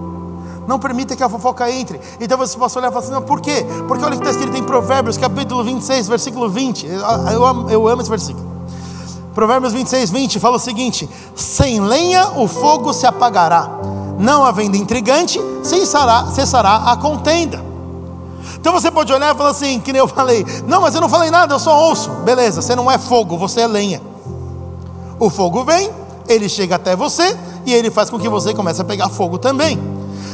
Não permita que a fofoca entre. Então você possa olhar e falar assim: não, por quê? Porque olha o que está escrito em Provérbios, capítulo 26, versículo 20. Eu, amo, eu amo esse versículo. Provérbios 26, 20 fala o seguinte: Sem lenha o fogo se apagará, não havendo intrigante, cessará, cessará a contenda. Então você pode olhar e falar assim, que nem eu falei: Não, mas eu não falei nada, eu só ouço. Beleza, você não é fogo, você é lenha. O fogo vem, ele chega até você e ele faz com que você comece a pegar fogo também.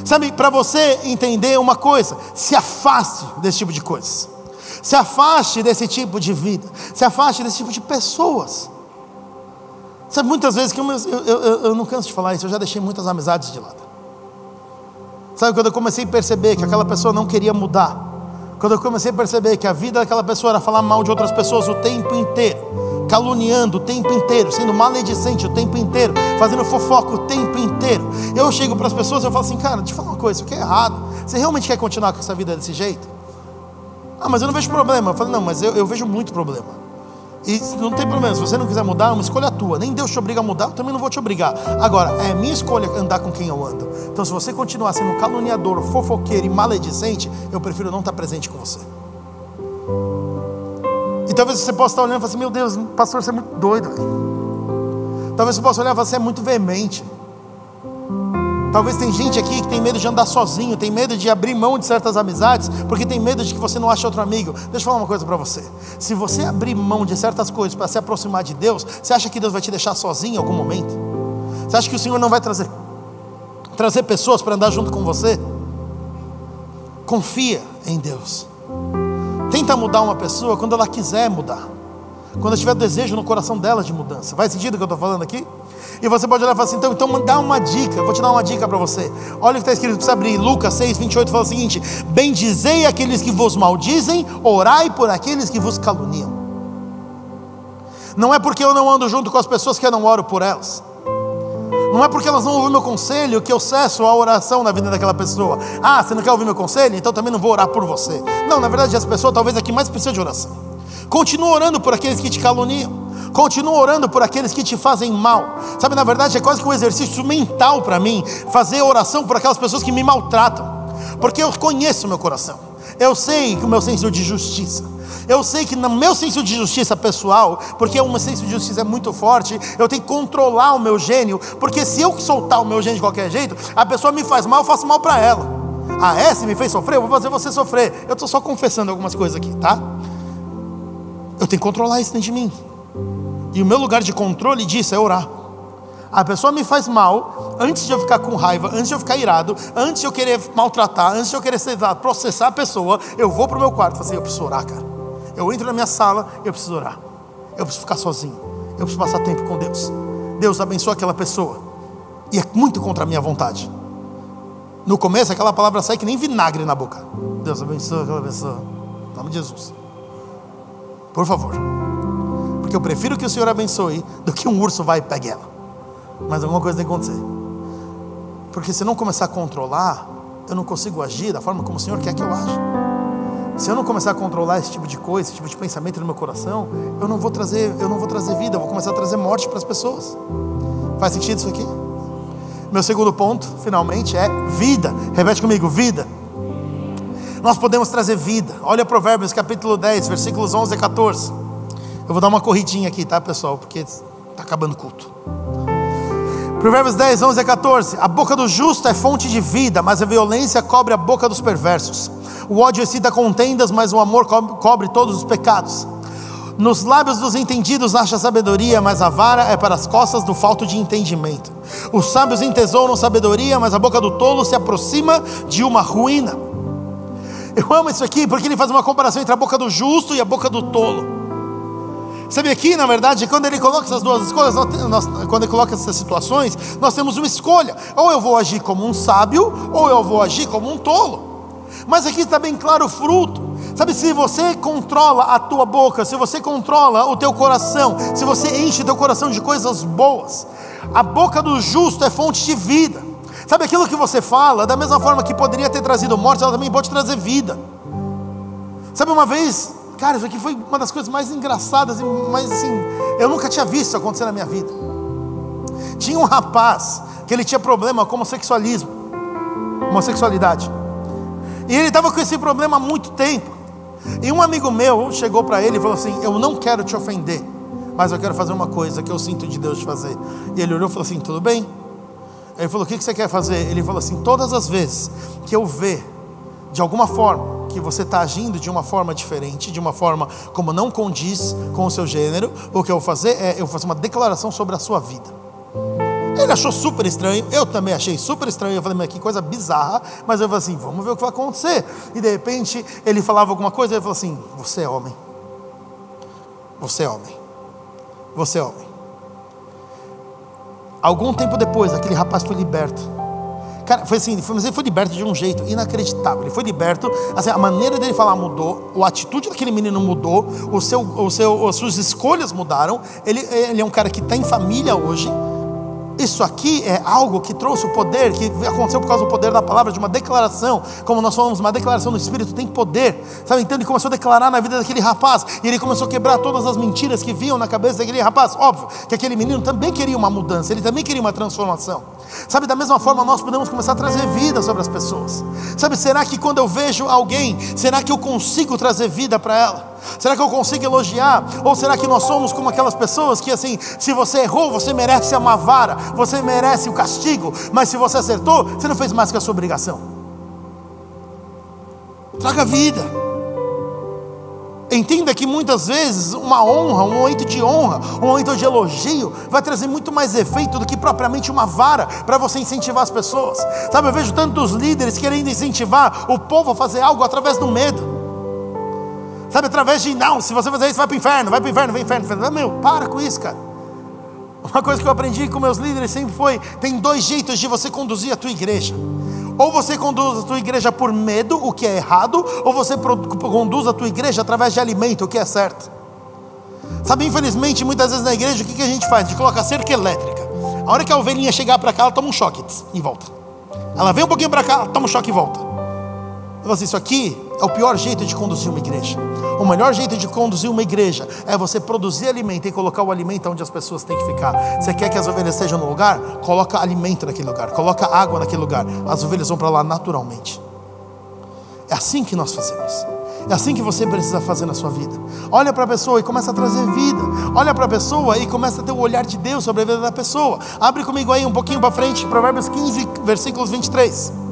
Sabe, para você entender uma coisa, se afaste desse tipo de coisas. Se afaste desse tipo de vida. Se afaste desse tipo de pessoas. Sabe, muitas vezes que eu, eu, eu, eu, não canso de falar isso, eu já deixei muitas amizades de lado. Sabe, quando eu comecei a perceber que aquela pessoa não queria mudar, quando eu comecei a perceber que a vida daquela pessoa era falar mal de outras pessoas o tempo inteiro, caluniando o tempo inteiro, sendo maledicente o tempo inteiro, fazendo fofoca o tempo inteiro, eu chego para as pessoas e falo assim, cara, deixa eu falar uma coisa, isso aqui é errado. Você realmente quer continuar com essa vida desse jeito? Ah, mas eu não vejo problema. Eu falo, não, mas eu, eu vejo muito problema. E não tem problema, se você não quiser mudar, é uma escolha tua. Nem Deus te obriga a mudar, eu também não vou te obrigar. Agora, é minha escolha andar com quem eu ando. Então, se você continuar sendo caluniador, fofoqueiro e maledicente, eu prefiro não estar presente com você. Talvez você possa estar olhando e falar assim: Meu Deus, pastor, você é muito doido. Talvez você possa olhar e falar: Você é muito veemente. Talvez tem gente aqui que tem medo de andar sozinho, tem medo de abrir mão de certas amizades, porque tem medo de que você não ache outro amigo. Deixa eu falar uma coisa para você. Se você abrir mão de certas coisas para se aproximar de Deus, você acha que Deus vai te deixar sozinho em algum momento? Você acha que o Senhor não vai trazer trazer pessoas para andar junto com você? Confia em Deus. Tenta mudar uma pessoa quando ela quiser mudar. Quando tiver desejo no coração dela de mudança. Faz sentido o que eu estou falando aqui? E você pode olhar e falar assim: então, então dá uma dica. Vou te dar uma dica para você. Olha o que está escrito, precisa abrir. Lucas 6, 28 fala o seguinte: Bendizei aqueles que vos maldizem, orai por aqueles que vos caluniam. Não é porque eu não ando junto com as pessoas que eu não oro por elas. Não é porque elas não ouvem meu conselho que eu cesso a oração na vida daquela pessoa. Ah, você não quer ouvir meu conselho? Então também não vou orar por você. Não, na verdade, as pessoas talvez é que mais precisam de oração. Continua orando por aqueles que te caluniam. Continua orando por aqueles que te fazem mal. Sabe, na verdade é quase que um exercício mental para mim fazer oração por aquelas pessoas que me maltratam. Porque eu conheço meu coração. Eu sei que o meu senso de justiça. Eu sei que no meu senso de justiça pessoal, porque o meu senso de justiça é muito forte, eu tenho que controlar o meu gênio, porque se eu soltar o meu gênio de qualquer jeito, a pessoa me faz mal, eu faço mal para ela. É? Se me fez sofrer, eu vou fazer você sofrer. Eu estou só confessando algumas coisas aqui, tá? Eu tenho que controlar isso dentro de mim. E o meu lugar de controle disso é orar. A pessoa me faz mal, antes de eu ficar com raiva, antes de eu ficar irado, antes de eu querer maltratar, antes de eu querer processar a pessoa, eu vou para o meu quarto e falo assim: eu preciso orar, cara. Eu entro na minha sala, eu preciso orar. Eu preciso ficar sozinho. Eu preciso passar tempo com Deus. Deus abençoa aquela pessoa. E é muito contra a minha vontade. No começo, aquela palavra sai que nem vinagre na boca. Deus abençoa aquela pessoa. Em nome de Jesus. Por favor. Porque eu prefiro que o Senhor abençoe do que um urso vai e pegue ela. Mas alguma coisa tem que acontecer. Porque se eu não começar a controlar, eu não consigo agir da forma como o Senhor quer que eu aja. Se eu não começar a controlar esse tipo de coisa, esse tipo de pensamento no meu coração, eu não vou trazer, eu não vou trazer vida, eu vou começar a trazer morte para as pessoas. Faz sentido isso aqui? Meu segundo ponto, finalmente, é vida. Repete comigo, vida. Nós podemos trazer vida. Olha Provérbios capítulo 10, versículos 11 a 14. Eu vou dar uma corridinha aqui, tá, pessoal? Porque está acabando o culto. Provérbios 10, 11 a 14. A boca do justo é fonte de vida, mas a violência cobre a boca dos perversos. O ódio excita contendas, mas o amor cobre todos os pecados. Nos lábios dos entendidos acha sabedoria, mas a vara é para as costas do falto de entendimento. Os sábios entesouram sabedoria, mas a boca do tolo se aproxima de uma ruína. Eu amo isso aqui porque ele faz uma comparação entre a boca do justo e a boca do tolo. Sabe aqui, na verdade, quando ele coloca essas duas escolhas, nós, quando ele coloca essas situações, nós temos uma escolha: ou eu vou agir como um sábio, ou eu vou agir como um tolo. Mas aqui está bem claro o fruto. Sabe, se você controla a tua boca, se você controla o teu coração, se você enche teu coração de coisas boas, a boca do justo é fonte de vida. Sabe aquilo que você fala, da mesma forma que poderia ter trazido morte, ela também pode trazer vida. Sabe, uma vez, cara, isso aqui foi uma das coisas mais engraçadas e mais assim, eu nunca tinha visto acontecer na minha vida. Tinha um rapaz que ele tinha problema com homossexualismo, homossexualidade. E ele estava com esse problema há muito tempo. E um amigo meu chegou para ele e falou assim: Eu não quero te ofender, mas eu quero fazer uma coisa que eu sinto de Deus fazer. E ele olhou e falou assim: Tudo bem. Ele falou: O que você quer fazer? Ele falou assim: Todas as vezes que eu ver, de alguma forma, que você está agindo de uma forma diferente, de uma forma como não condiz com o seu gênero, o que eu vou fazer é eu vou fazer uma declaração sobre a sua vida. Ele achou super estranho, eu também achei super estranho. Eu falei, mas que coisa bizarra. Mas eu falei assim: vamos ver o que vai acontecer. E de repente ele falava alguma coisa, ele falou assim: Você é homem. Você é homem. Você é homem. Algum tempo depois, aquele rapaz foi liberto. Cara, foi assim, foi, mas ele foi liberto de um jeito inacreditável. Ele foi liberto, assim, a maneira dele falar mudou, a atitude daquele menino mudou, o seu, o seu, as suas escolhas mudaram. Ele, ele é um cara que está em família hoje. Isso aqui é algo que trouxe o poder, que aconteceu por causa do poder da palavra, de uma declaração. Como nós falamos, uma declaração do Espírito tem poder. Sabe? Então ele começou a declarar na vida daquele rapaz. E ele começou a quebrar todas as mentiras que vinham na cabeça daquele rapaz. Óbvio que aquele menino também queria uma mudança, ele também queria uma transformação. Sabe, da mesma forma nós podemos começar a trazer vida sobre as pessoas. Sabe, será que quando eu vejo alguém, será que eu consigo trazer vida para ela? Será que eu consigo elogiar? Ou será que nós somos como aquelas pessoas que assim, se você errou, você merece uma vara, você merece o castigo, mas se você acertou, você não fez mais que a sua obrigação. Traga vida. Entenda que muitas vezes uma honra, um momento de honra, um momento de elogio, vai trazer muito mais efeito do que propriamente uma vara para você incentivar as pessoas. Sabe, eu vejo tantos líderes querendo incentivar o povo a fazer algo através do medo. Sabe, através de não, se você fazer isso, vai para o inferno, vai para o inferno, vai para o inferno. Meu, para com isso, cara. Uma coisa que eu aprendi com meus líderes sempre foi: tem dois jeitos de você conduzir a tua igreja. Ou você conduz a tua igreja por medo, o que é errado, ou você conduz a tua igreja através de alimento, o que é certo. Sabe, infelizmente, muitas vezes na igreja, o que, que a gente faz? A gente coloca cerca elétrica. A hora que a ovelhinha chegar para cá, ela toma um choque e volta. Ela vem um pouquinho para cá, ela toma um choque e volta. Eu falo assim, isso aqui é o pior jeito de conduzir uma igreja. O melhor jeito de conduzir uma igreja é você produzir alimento e colocar o alimento onde as pessoas têm que ficar. Você quer que as ovelhas estejam no lugar? Coloca alimento naquele lugar, coloca água naquele lugar. As ovelhas vão para lá naturalmente. É assim que nós fazemos. É assim que você precisa fazer na sua vida. Olha para a pessoa e começa a trazer vida. Olha para a pessoa e começa a ter o olhar de Deus sobre a vida da pessoa. Abre comigo aí um pouquinho para frente, Provérbios 15, versículos 23.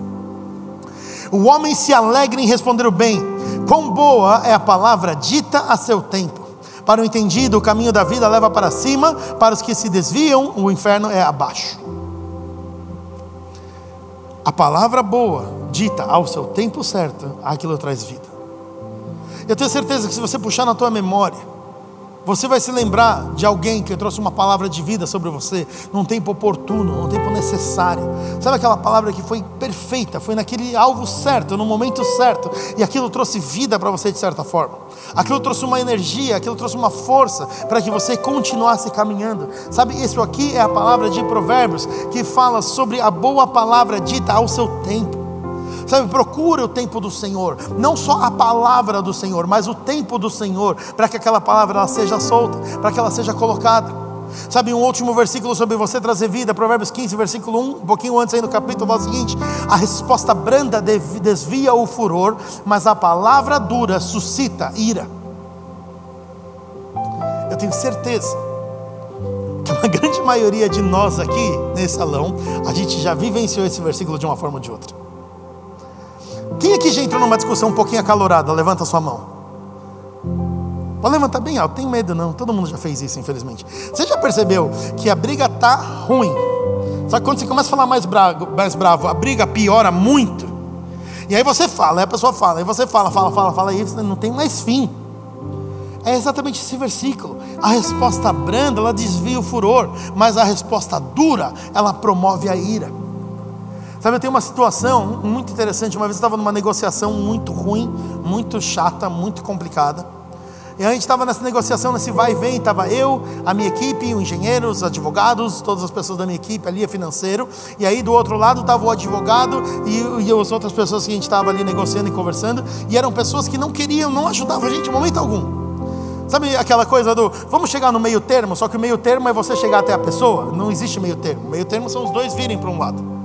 O homem se alegra em responder o bem. Quão boa é a palavra dita a seu tempo. Para o entendido, o caminho da vida leva para cima, para os que se desviam, o inferno é abaixo. A palavra boa, dita ao seu tempo certo, aquilo traz vida. Eu tenho certeza que se você puxar na tua memória, você vai se lembrar de alguém que trouxe uma palavra de vida sobre você, num tempo oportuno, num tempo necessário. Sabe aquela palavra que foi perfeita, foi naquele alvo certo, no momento certo, e aquilo trouxe vida para você de certa forma. Aquilo trouxe uma energia, aquilo trouxe uma força para que você continuasse caminhando. Sabe, isso aqui é a palavra de Provérbios que fala sobre a boa palavra dita ao seu tempo. Sabe, procura o tempo do Senhor, não só a palavra do Senhor, mas o tempo do Senhor, para que aquela palavra ela seja solta, para que ela seja colocada. Sabe, um último versículo sobre você trazer vida, Provérbios 15, versículo 1, um pouquinho antes aí no capítulo, fala o seguinte: a resposta branda desvia o furor, mas a palavra dura suscita ira. Eu tenho certeza que uma grande maioria de nós aqui nesse salão, a gente já vivenciou esse versículo de uma forma ou de outra. Quem aqui já entrou numa discussão um pouquinho acalorada? Levanta sua mão. Pode levantar bem alto, tem medo não. Todo mundo já fez isso, infelizmente. Você já percebeu que a briga tá ruim? Só que quando você começa a falar mais bravo, mais bravo, a briga piora muito. E aí você fala, aí a pessoa fala, aí você fala, fala, fala, fala, e não tem mais fim. É exatamente esse versículo. A resposta branda, ela desvia o furor, mas a resposta dura, ela promove a ira. Sabe, eu tenho uma situação muito interessante. Uma vez eu estava numa negociação muito ruim, muito chata, muito complicada. E a gente estava nessa negociação, nesse vai e vem, estava eu, a minha equipe, os engenheiros, advogados, todas as pessoas da minha equipe ali, é financeiro. E aí do outro lado estava o advogado e, e as outras pessoas que a gente estava ali negociando e conversando. E eram pessoas que não queriam, não ajudavam a gente em momento algum. Sabe aquela coisa do vamos chegar no meio termo, só que o meio termo é você chegar até a pessoa? Não existe meio termo. Meio termo são os dois virem para um lado.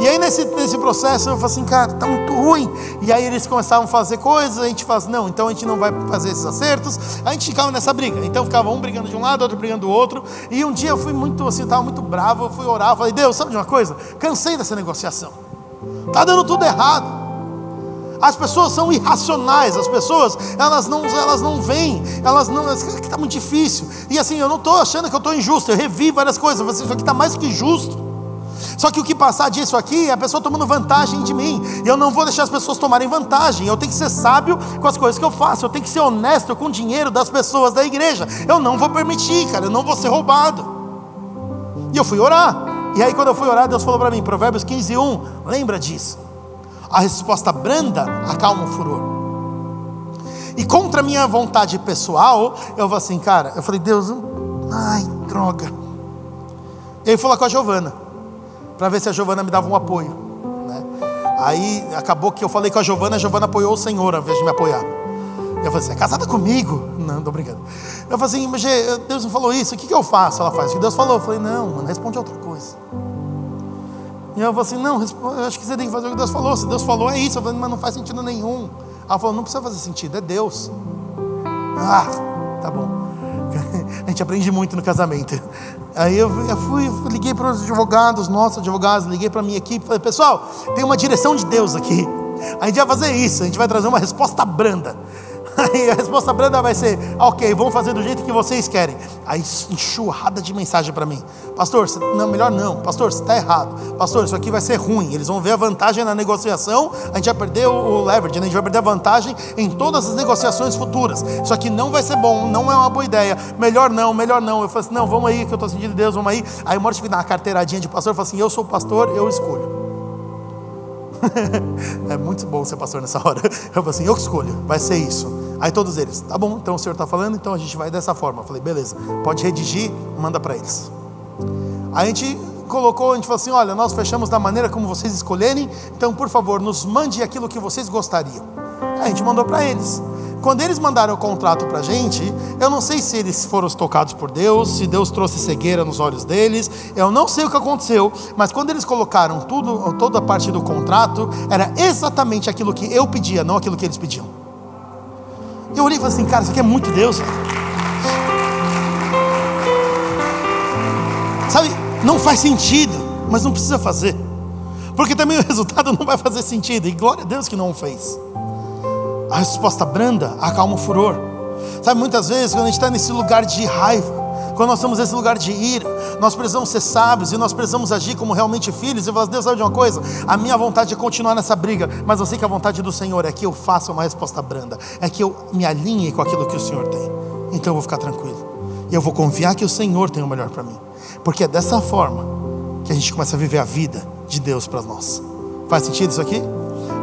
E aí nesse, nesse processo eu falei assim, cara, tá muito ruim. E aí eles começavam a fazer coisas, a gente assim, não, então a gente não vai fazer esses acertos. A gente ficava nessa briga. Então ficava um brigando de um lado, outro brigando do outro. E um dia eu fui muito assim, estava muito bravo, eu fui orar, falei, Deus, sabe de uma coisa? Cansei dessa negociação. Tá dando tudo errado. As pessoas são irracionais, as pessoas, elas não, elas não vêm, elas não, está muito difícil. E assim, eu não estou achando que eu estou injusto, eu revi várias coisas, falei, assim, isso aqui está mais que justo. Só que o que passar disso aqui é a pessoa tomando vantagem de mim. E eu não vou deixar as pessoas tomarem vantagem. Eu tenho que ser sábio com as coisas que eu faço. Eu tenho que ser honesto com o dinheiro das pessoas da igreja. Eu não vou permitir, cara. Eu não vou ser roubado. E eu fui orar. E aí, quando eu fui orar, Deus falou para mim, Provérbios 15, 1, lembra disso. A resposta branda acalma o furor. E contra a minha vontade pessoal, eu vou assim, cara, eu falei, Deus, ai, droga. E fui lá com a Giovana para ver se a Giovana me dava um apoio. Né? Aí acabou que eu falei com a Giovana, a Giovana apoiou o Senhor ao invés de me apoiar. Eu falei assim, é casada comigo? Não, tô brincando. Eu falei assim, mas Deus não falou isso, o que, que eu faço? Ela faz o que Deus falou. Eu falei, não, mano, responde outra coisa. E eu falei assim, não, acho que você tem que fazer o que Deus falou. Se Deus falou, é isso. Eu falei, mas não faz sentido nenhum. Ela falou, não precisa fazer sentido, é Deus. Ah, tá bom. A gente aprende muito no casamento. Aí eu, fui, liguei para os advogados, nossos advogados, liguei para a minha equipe, falei, pessoal, tem uma direção de Deus aqui. A gente vai fazer isso, a gente vai trazer uma resposta branda. Aí a resposta branda vai ser: ok, vamos fazer do jeito que vocês querem. Aí enxurrada de mensagem para mim: Pastor, não, melhor não. Pastor, você está errado. Pastor, isso aqui vai ser ruim. Eles vão ver a vantagem na negociação. A gente vai perder o leverage, né? a gente vai perder a vantagem em todas as negociações futuras. Isso aqui não vai ser bom, não é uma boa ideia. Melhor não, melhor não. Eu falei assim: não, vamos aí, que eu estou sentindo Deus, vamos aí. Aí o tive que dar uma carteiradinha de pastor. Eu falei assim: eu sou pastor, eu escolho. é muito bom ser pastor nessa hora. Eu falei assim: eu escolho, vai ser isso. Aí todos eles, tá bom, então o senhor está falando, então a gente vai dessa forma. Eu falei, beleza, pode redigir, manda para eles. Aí a gente colocou, a gente falou assim: olha, nós fechamos da maneira como vocês escolherem, então por favor, nos mande aquilo que vocês gostariam. A gente mandou para eles. Quando eles mandaram o contrato para a gente, eu não sei se eles foram tocados por Deus, se Deus trouxe cegueira nos olhos deles, eu não sei o que aconteceu, mas quando eles colocaram tudo, toda a parte do contrato, era exatamente aquilo que eu pedia, não aquilo que eles pediam. Eu olhei e falei assim, cara, isso aqui é muito Deus. Sabe, não faz sentido, mas não precisa fazer. Porque também o resultado não vai fazer sentido. E glória a Deus que não o fez. A resposta branda acalma o furor. Sabe, muitas vezes, quando a gente está nesse lugar de raiva, quando nós estamos nesse lugar de ira, nós precisamos ser sábios e nós precisamos agir como realmente filhos. E falar, Deus, sabe de uma coisa? A minha vontade é continuar nessa briga, mas eu sei que a vontade do Senhor é que eu faça uma resposta branda, é que eu me alinhe com aquilo que o Senhor tem. Então eu vou ficar tranquilo. E eu vou confiar que o Senhor tem o melhor para mim. Porque é dessa forma que a gente começa a viver a vida de Deus para nós. Faz sentido isso aqui?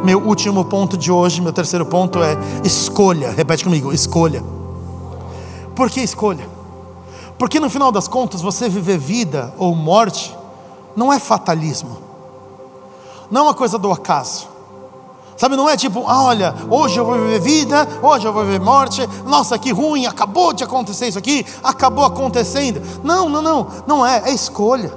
Meu último ponto de hoje, meu terceiro ponto é escolha. Repete comigo: escolha. Por que escolha? Porque no final das contas, você viver vida ou morte não é fatalismo, não é uma coisa do acaso. Sabe, não é tipo, ah, olha, hoje eu vou viver vida, hoje eu vou viver morte, nossa, que ruim, acabou de acontecer isso aqui, acabou acontecendo. Não, não, não, não é, é escolha.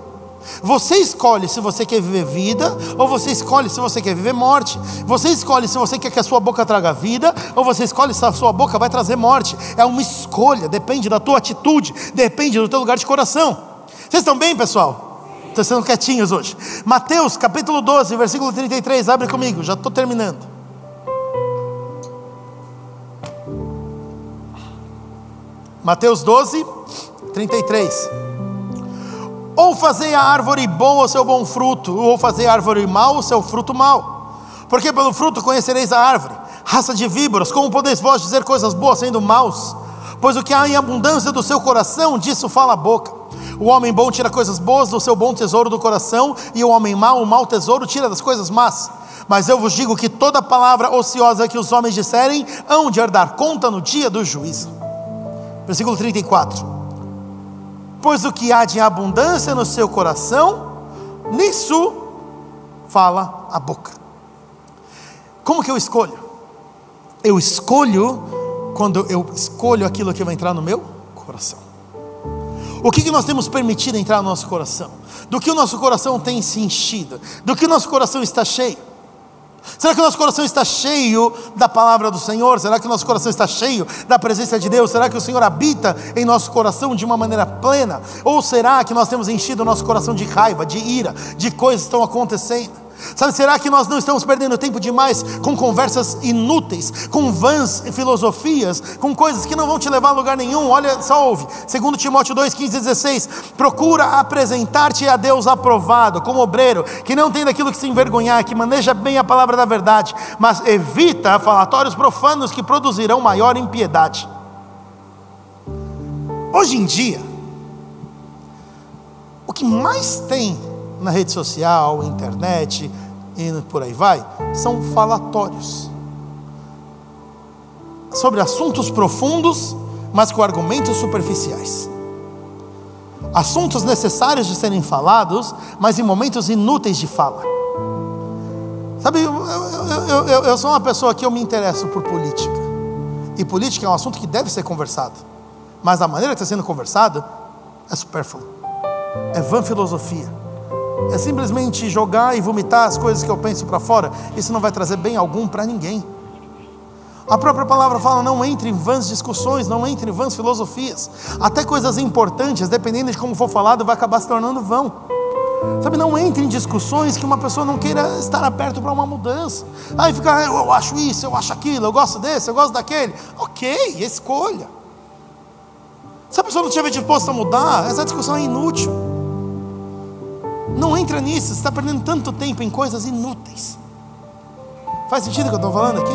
Você escolhe se você quer viver vida ou você escolhe se você quer viver morte. Você escolhe se você quer que a sua boca traga vida ou você escolhe se a sua boca vai trazer morte. É uma escolha, depende da tua atitude, depende do teu lugar de coração. Vocês estão bem, pessoal? Estão sendo quietinhos hoje. Mateus capítulo 12, versículo 33, abre comigo, já estou terminando. Mateus 12, 33. Ou fazer a árvore boa o seu bom fruto, ou fazer a árvore mal o seu fruto mal. Porque pelo fruto conhecereis a árvore. Raça de víboras, como podeis vós dizer coisas boas sendo maus? Pois o que há em abundância do seu coração, disso fala a boca. O homem bom tira coisas boas do seu bom tesouro do coração, e o homem mau, o mau tesouro, tira das coisas más. Mas eu vos digo que toda palavra ociosa que os homens disserem, hão de dar conta no dia do juízo. Versículo 34. Pois o que há de abundância no seu coração, nisso fala a boca. Como que eu escolho? Eu escolho quando eu escolho aquilo que vai entrar no meu coração. O que, nós temos permitido entrar no nosso coração? Do que o nosso coração tem se enchido? Do que o nosso coração está cheio? Será que o nosso coração está cheio da palavra do Senhor? Será que o nosso coração está cheio da presença de Deus? Será que o Senhor habita em nosso coração de uma maneira plena? Ou será que nós temos enchido o nosso coração de raiva, de ira, de coisas que estão acontecendo? Sabe, será que nós não estamos perdendo tempo demais com conversas inúteis, com vãs filosofias, com coisas que não vão te levar a lugar nenhum? Olha, só ouve. Segundo Timóteo 2, 15 e 16. Procura apresentar-te a Deus aprovado, como obreiro, que não tem daquilo que se envergonhar, que maneja bem a palavra da verdade, mas evita falatórios profanos que produzirão maior impiedade. Hoje em dia, o que mais tem na rede social, internet e por aí vai, são falatórios sobre assuntos profundos, mas com argumentos superficiais. Assuntos necessários de serem falados, mas em momentos inúteis de fala. Sabe, eu, eu, eu, eu, sou uma pessoa que eu me interesso por política. E política é um assunto que deve ser conversado. Mas a maneira que está sendo conversado é supérfluo. É vã filosofia é simplesmente jogar e vomitar as coisas que eu penso para fora, isso não vai trazer bem algum para ninguém. A própria palavra fala: não entre em vãs discussões, não entre em vãs filosofias. Até coisas importantes, dependendo de como for falado, vai acabar se tornando vão. Sabe, não entre em discussões que uma pessoa não queira estar aberto para uma mudança. Aí fica, ah, eu acho isso, eu acho aquilo, eu gosto desse, eu gosto daquele. Ok, escolha. Se a pessoa não estiver disposta a mudar, essa discussão é inútil. Não entra nisso, você está perdendo tanto tempo em coisas inúteis. Faz sentido o que eu estou falando aqui?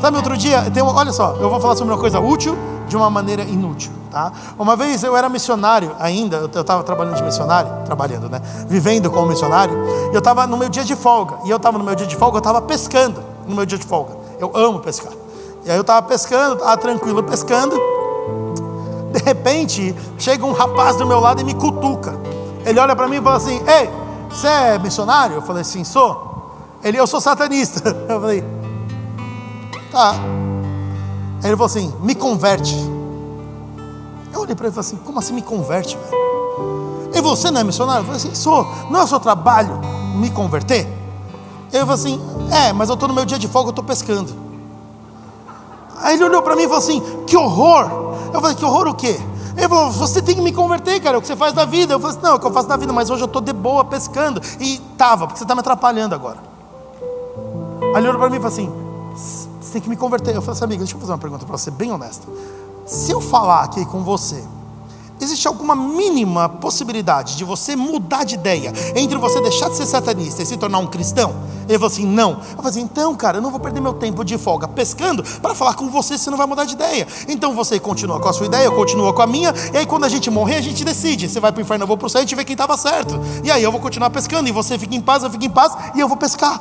Sabe, outro dia, tem, olha só, eu vou falar sobre uma coisa útil de uma maneira inútil. Tá? Uma vez eu era missionário ainda, eu estava trabalhando de missionário, trabalhando, né? Vivendo como missionário, eu estava no meu dia de folga, e eu estava no meu dia de folga, eu estava pescando no meu dia de folga. Eu amo pescar. E aí eu estava pescando, estava tranquilo pescando. De repente, chega um rapaz do meu lado e me cutuca. Ele olha para mim e fala assim: Ei, você é missionário? Eu falei: Sim, sou. Ele, eu sou satanista. Eu falei: Tá. Ele falou assim: Me converte. Eu olhei para ele e falei assim: Como assim me converte, velho? E você não é missionário? Eu falei assim: Sou. Não é o seu trabalho me converter? Ele falou assim: É, mas eu estou no meu dia de folga, eu estou pescando. Aí ele olhou para mim e falou assim: Que horror! Eu falei: Que horror o quê? Ele falou: Você tem que me converter, cara. É o que você faz da vida. Eu falei: assim, Não, é o que eu faço da vida, mas hoje eu estou de boa pescando. E tava, porque você está me atrapalhando agora. Aí ele olhou para mim e falou assim: Você tem que me converter. Eu falei assim: Amiga, deixa eu fazer uma pergunta para você, bem honesta. Se eu falar aqui com você Existe alguma mínima possibilidade de você mudar de ideia entre você deixar de ser satanista e se tornar um cristão? Ele falou assim: não. Eu falei assim: então, cara, eu não vou perder meu tempo de folga pescando para falar com você se você não vai mudar de ideia. Então você continua com a sua ideia, eu continuo com a minha, e aí quando a gente morrer, a gente decide. Você vai para o inferno, eu vou para o céu a gente vê quem estava certo. E aí eu vou continuar pescando, e você fica em paz, eu fico em paz, e eu vou pescar.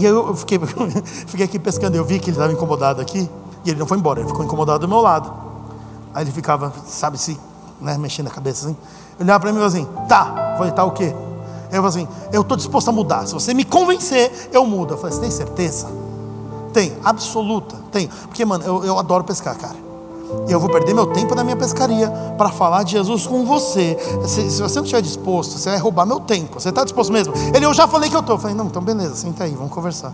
E eu fiquei, fiquei aqui pescando, eu vi que ele estava incomodado aqui, e ele não foi embora, ele ficou incomodado do meu lado. Aí ele ficava, sabe, se né, mexendo a cabeça assim. Ele olhava para mim e falou assim: tá, falei, tá o quê? Eu falei assim: eu estou disposto a mudar. Se você me convencer, eu mudo. Eu falei: você tem certeza? Tem, absoluta, tem. Porque, mano, eu, eu adoro pescar, cara. E eu vou perder meu tempo na minha pescaria para falar de Jesus com você. Se, se, você não estiver disposto, você vai roubar meu tempo. Você está disposto mesmo? Ele, eu já falei que eu estou. Eu falei, não, então beleza, senta aí, vamos conversar.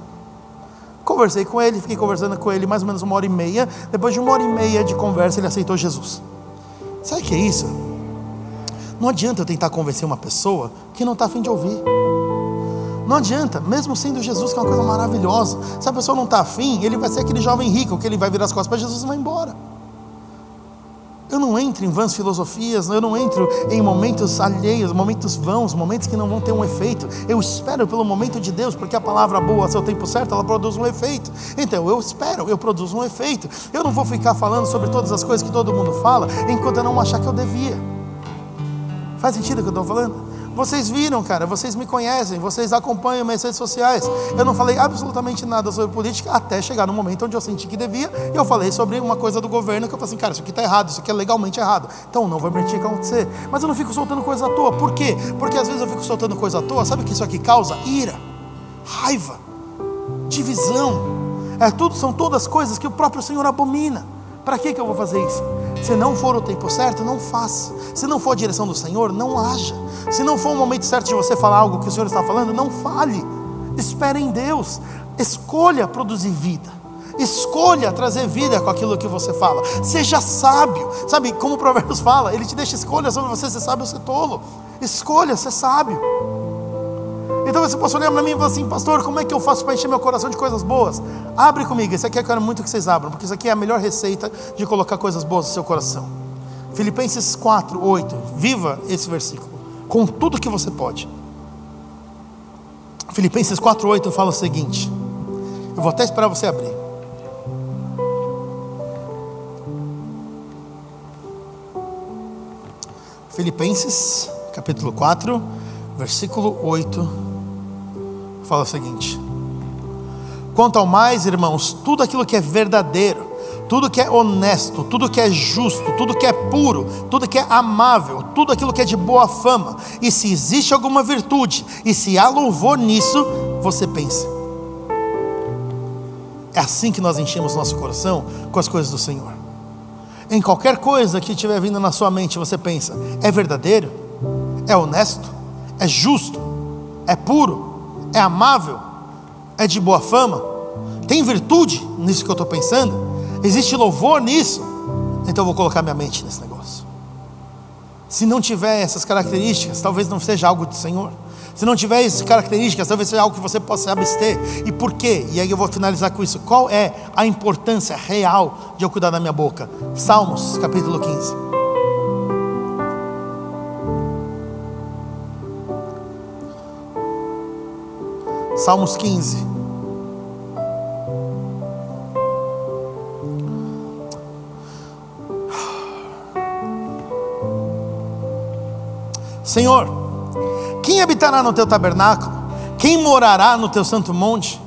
Conversei com ele, fiquei conversando com ele mais ou menos uma hora e meia. Depois de uma hora e meia de conversa, ele aceitou Jesus. Sabe o que é isso? Não adianta eu tentar convencer uma pessoa que não está afim de ouvir. Não adianta, mesmo sendo Jesus, que é uma coisa maravilhosa. Se a pessoa não está afim, ele vai ser aquele jovem rico que ele vai virar as costas para Jesus e vai embora. Eu não entro em vãs filosofias, eu não entro em momentos alheios, momentos vãos, momentos que não vão ter um efeito. Eu espero pelo momento de Deus, porque a palavra boa, a seu tempo certo, ela produz um efeito. Então eu espero, eu produzo um efeito. Eu não vou ficar falando sobre todas as coisas que todo mundo fala, enquanto eu não achar que eu devia. Faz sentido o que eu estou falando? Vocês viram, cara, vocês me conhecem, vocês acompanham minhas redes sociais. Eu não falei absolutamente nada sobre política até chegar no momento onde eu senti que devia. E eu falei sobre uma coisa do governo que eu falei assim, cara, isso aqui está errado, isso aqui é legalmente errado. Então não vou permitir que acontecer. Mas eu não fico soltando coisa à toa. Por quê? Porque às vezes eu fico soltando coisa à toa. Sabe o que isso aqui causa? Ira, raiva, divisão. É tudo, são todas coisas que o próprio Senhor abomina. Para que, que eu vou fazer isso? Se não for o tempo certo, não faça. Se não for a direção do Senhor, não haja. Se não for o momento certo de você falar algo que o Senhor está falando, não fale. Espere em Deus. Escolha produzir vida. Escolha trazer vida com aquilo que você fala. Seja sábio. Sabe como o Provérbios fala? Ele te deixa escolha sobre você ser sábio ou ser tolo. Escolha ser sábio. Então você pode olhar para mim e falar assim, pastor, como é que eu faço para encher meu coração de coisas boas? Abre comigo, esse aqui eu quero muito que vocês abram, porque isso aqui é a melhor receita de colocar coisas boas no seu coração. Filipenses 4, 8. Viva esse versículo, com tudo que você pode. Filipenses 4, 8 fala o seguinte. Eu vou até esperar você abrir. Filipenses, capítulo 4, versículo 8 fala o seguinte: Quanto ao mais, irmãos, tudo aquilo que é verdadeiro, tudo que é honesto, tudo que é justo, tudo que é puro, tudo que é amável, tudo aquilo que é de boa fama, e se existe alguma virtude, e se há louvor nisso, você pensa. É assim que nós enchemos nosso coração com as coisas do Senhor. Em qualquer coisa que estiver vindo na sua mente, você pensa: é verdadeiro? É honesto? É justo? É puro? É amável, é de boa fama, tem virtude nisso que eu estou pensando, existe louvor nisso, então eu vou colocar minha mente nesse negócio. Se não tiver essas características, talvez não seja algo do Senhor. Se não tiver essas características, talvez seja algo que você possa abster. E por quê? E aí eu vou finalizar com isso. Qual é a importância real de eu cuidar da minha boca? Salmos, capítulo 15. Salmos 15. Senhor, quem habitará no teu tabernáculo? Quem morará no teu santo monte?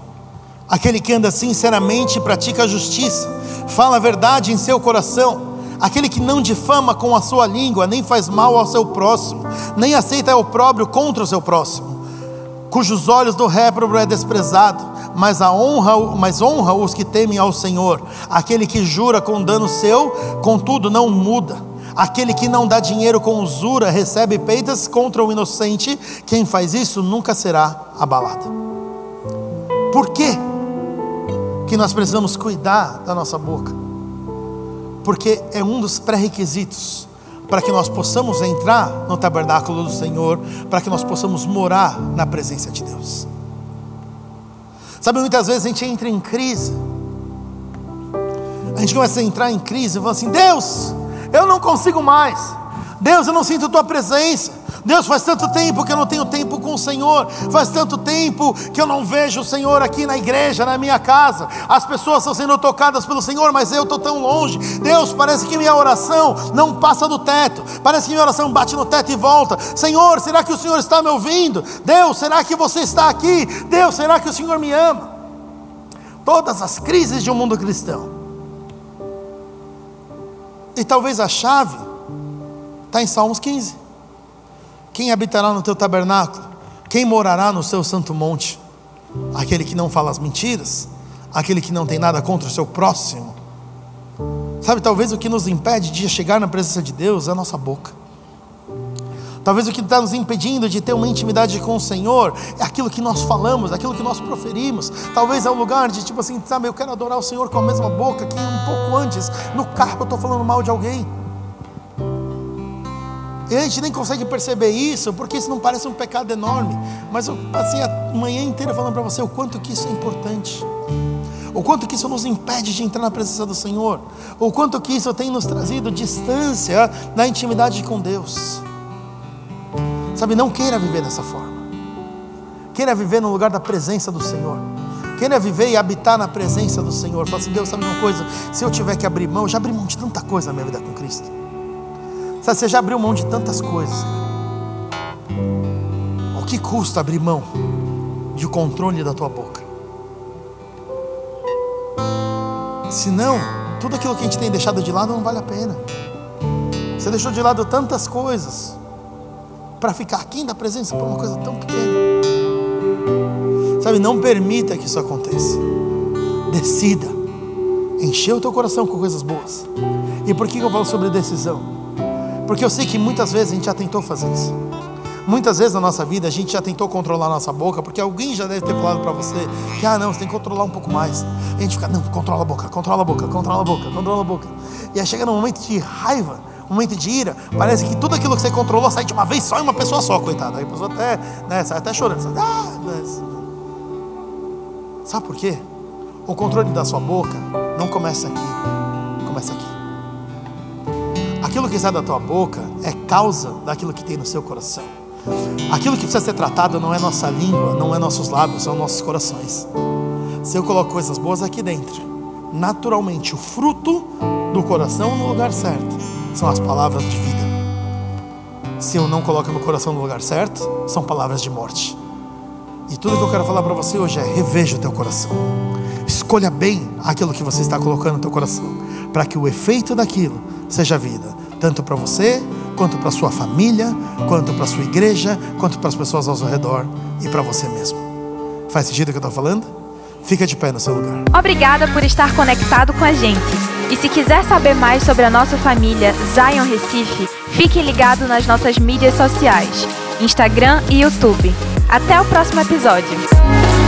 Aquele que anda sinceramente e pratica a justiça, fala a verdade em seu coração, aquele que não difama com a sua língua, nem faz mal ao seu próximo, nem aceita o opróbrio contra o seu próximo cujos olhos do réprobo é desprezado, mas a honra, mas honra os que temem ao Senhor. Aquele que jura com dano seu, contudo não muda. Aquele que não dá dinheiro com usura recebe peitas contra o inocente. Quem faz isso nunca será abalado. Por quê? Que nós precisamos cuidar da nossa boca? Porque é um dos pré-requisitos para que nós possamos entrar no tabernáculo do Senhor, para que nós possamos morar na presença de Deus. Sabe, muitas vezes a gente entra em crise, a gente começa a entrar em crise e fala assim: Deus, eu não consigo mais, Deus, eu não sinto tua presença. Deus, faz tanto tempo que eu não tenho tempo com o Senhor, faz tanto tempo que eu não vejo o Senhor aqui na igreja, na minha casa. As pessoas estão sendo tocadas pelo Senhor, mas eu estou tão longe. Deus, parece que minha oração não passa do teto, parece que minha oração bate no teto e volta. Senhor, será que o Senhor está me ouvindo? Deus, será que você está aqui? Deus, será que o Senhor me ama? Todas as crises de um mundo cristão. E talvez a chave está em Salmos 15. Quem habitará no teu tabernáculo? Quem morará no seu santo monte? Aquele que não fala as mentiras, aquele que não tem nada contra o seu próximo. Sabe, talvez o que nos impede de chegar na presença de Deus é a nossa boca. Talvez o que está nos impedindo de ter uma intimidade com o Senhor é aquilo que nós falamos, aquilo que nós proferimos. Talvez é o lugar de tipo assim, sabe, eu quero adorar o Senhor com a mesma boca que um pouco antes, no carro eu estou falando mal de alguém. E a gente nem consegue perceber isso, porque isso não parece um pecado enorme. Mas eu passei a manhã inteira falando para você o quanto que isso é importante. O quanto que isso nos impede de entrar na presença do Senhor. O quanto que isso tem nos trazido distância na intimidade com Deus. Sabe, não queira viver dessa forma. Queira viver no lugar da presença do Senhor. Queira viver e habitar na presença do Senhor. Fala assim, Deus, sabe uma coisa? Se eu tiver que abrir mão, já abri mão de tanta coisa na minha vida com Cristo. Sabe, você já abriu mão de tantas coisas. O que custa abrir mão de controle da tua boca? Senão, tudo aquilo que a gente tem deixado de lado não vale a pena. Você deixou de lado tantas coisas para ficar aqui da presença por uma coisa tão pequena. Sabe, não permita que isso aconteça. Decida encher o teu coração com coisas boas. E por que eu falo sobre decisão? Porque eu sei que muitas vezes a gente já tentou fazer isso. Muitas vezes na nossa vida a gente já tentou controlar a nossa boca, porque alguém já deve ter falado para você que, ah, não, você tem que controlar um pouco mais. A gente fica, não, controla a boca, controla a boca, controla a boca, controla a boca. E aí chega num momento de raiva, um momento de ira, parece que tudo aquilo que você controlou sai de uma vez só em uma pessoa só, coitada. Aí a pessoa até, né, sai até chorando. Sai, ah, mas... Sabe por quê? O controle da sua boca não começa aqui, começa aqui. Aquilo que sai da tua boca é causa daquilo que tem no seu coração. Aquilo que precisa ser tratado não é nossa língua, não é nossos lábios, são nossos corações. Se eu coloco coisas boas aqui dentro, naturalmente o fruto do coração no lugar certo são as palavras de vida. Se eu não coloco meu coração no lugar certo, são palavras de morte. E tudo que eu quero falar para você hoje é: reveja o teu coração. Escolha bem aquilo que você está colocando no teu coração, para que o efeito daquilo seja vida, tanto para você quanto para sua família, quanto para sua igreja, quanto para as pessoas ao seu redor e para você mesmo. Faz sentido o que eu estou falando? Fica de pé no seu lugar. Obrigada por estar conectado com a gente. E se quiser saber mais sobre a nossa família Zion Recife, fique ligado nas nossas mídias sociais, Instagram e YouTube. Até o próximo episódio.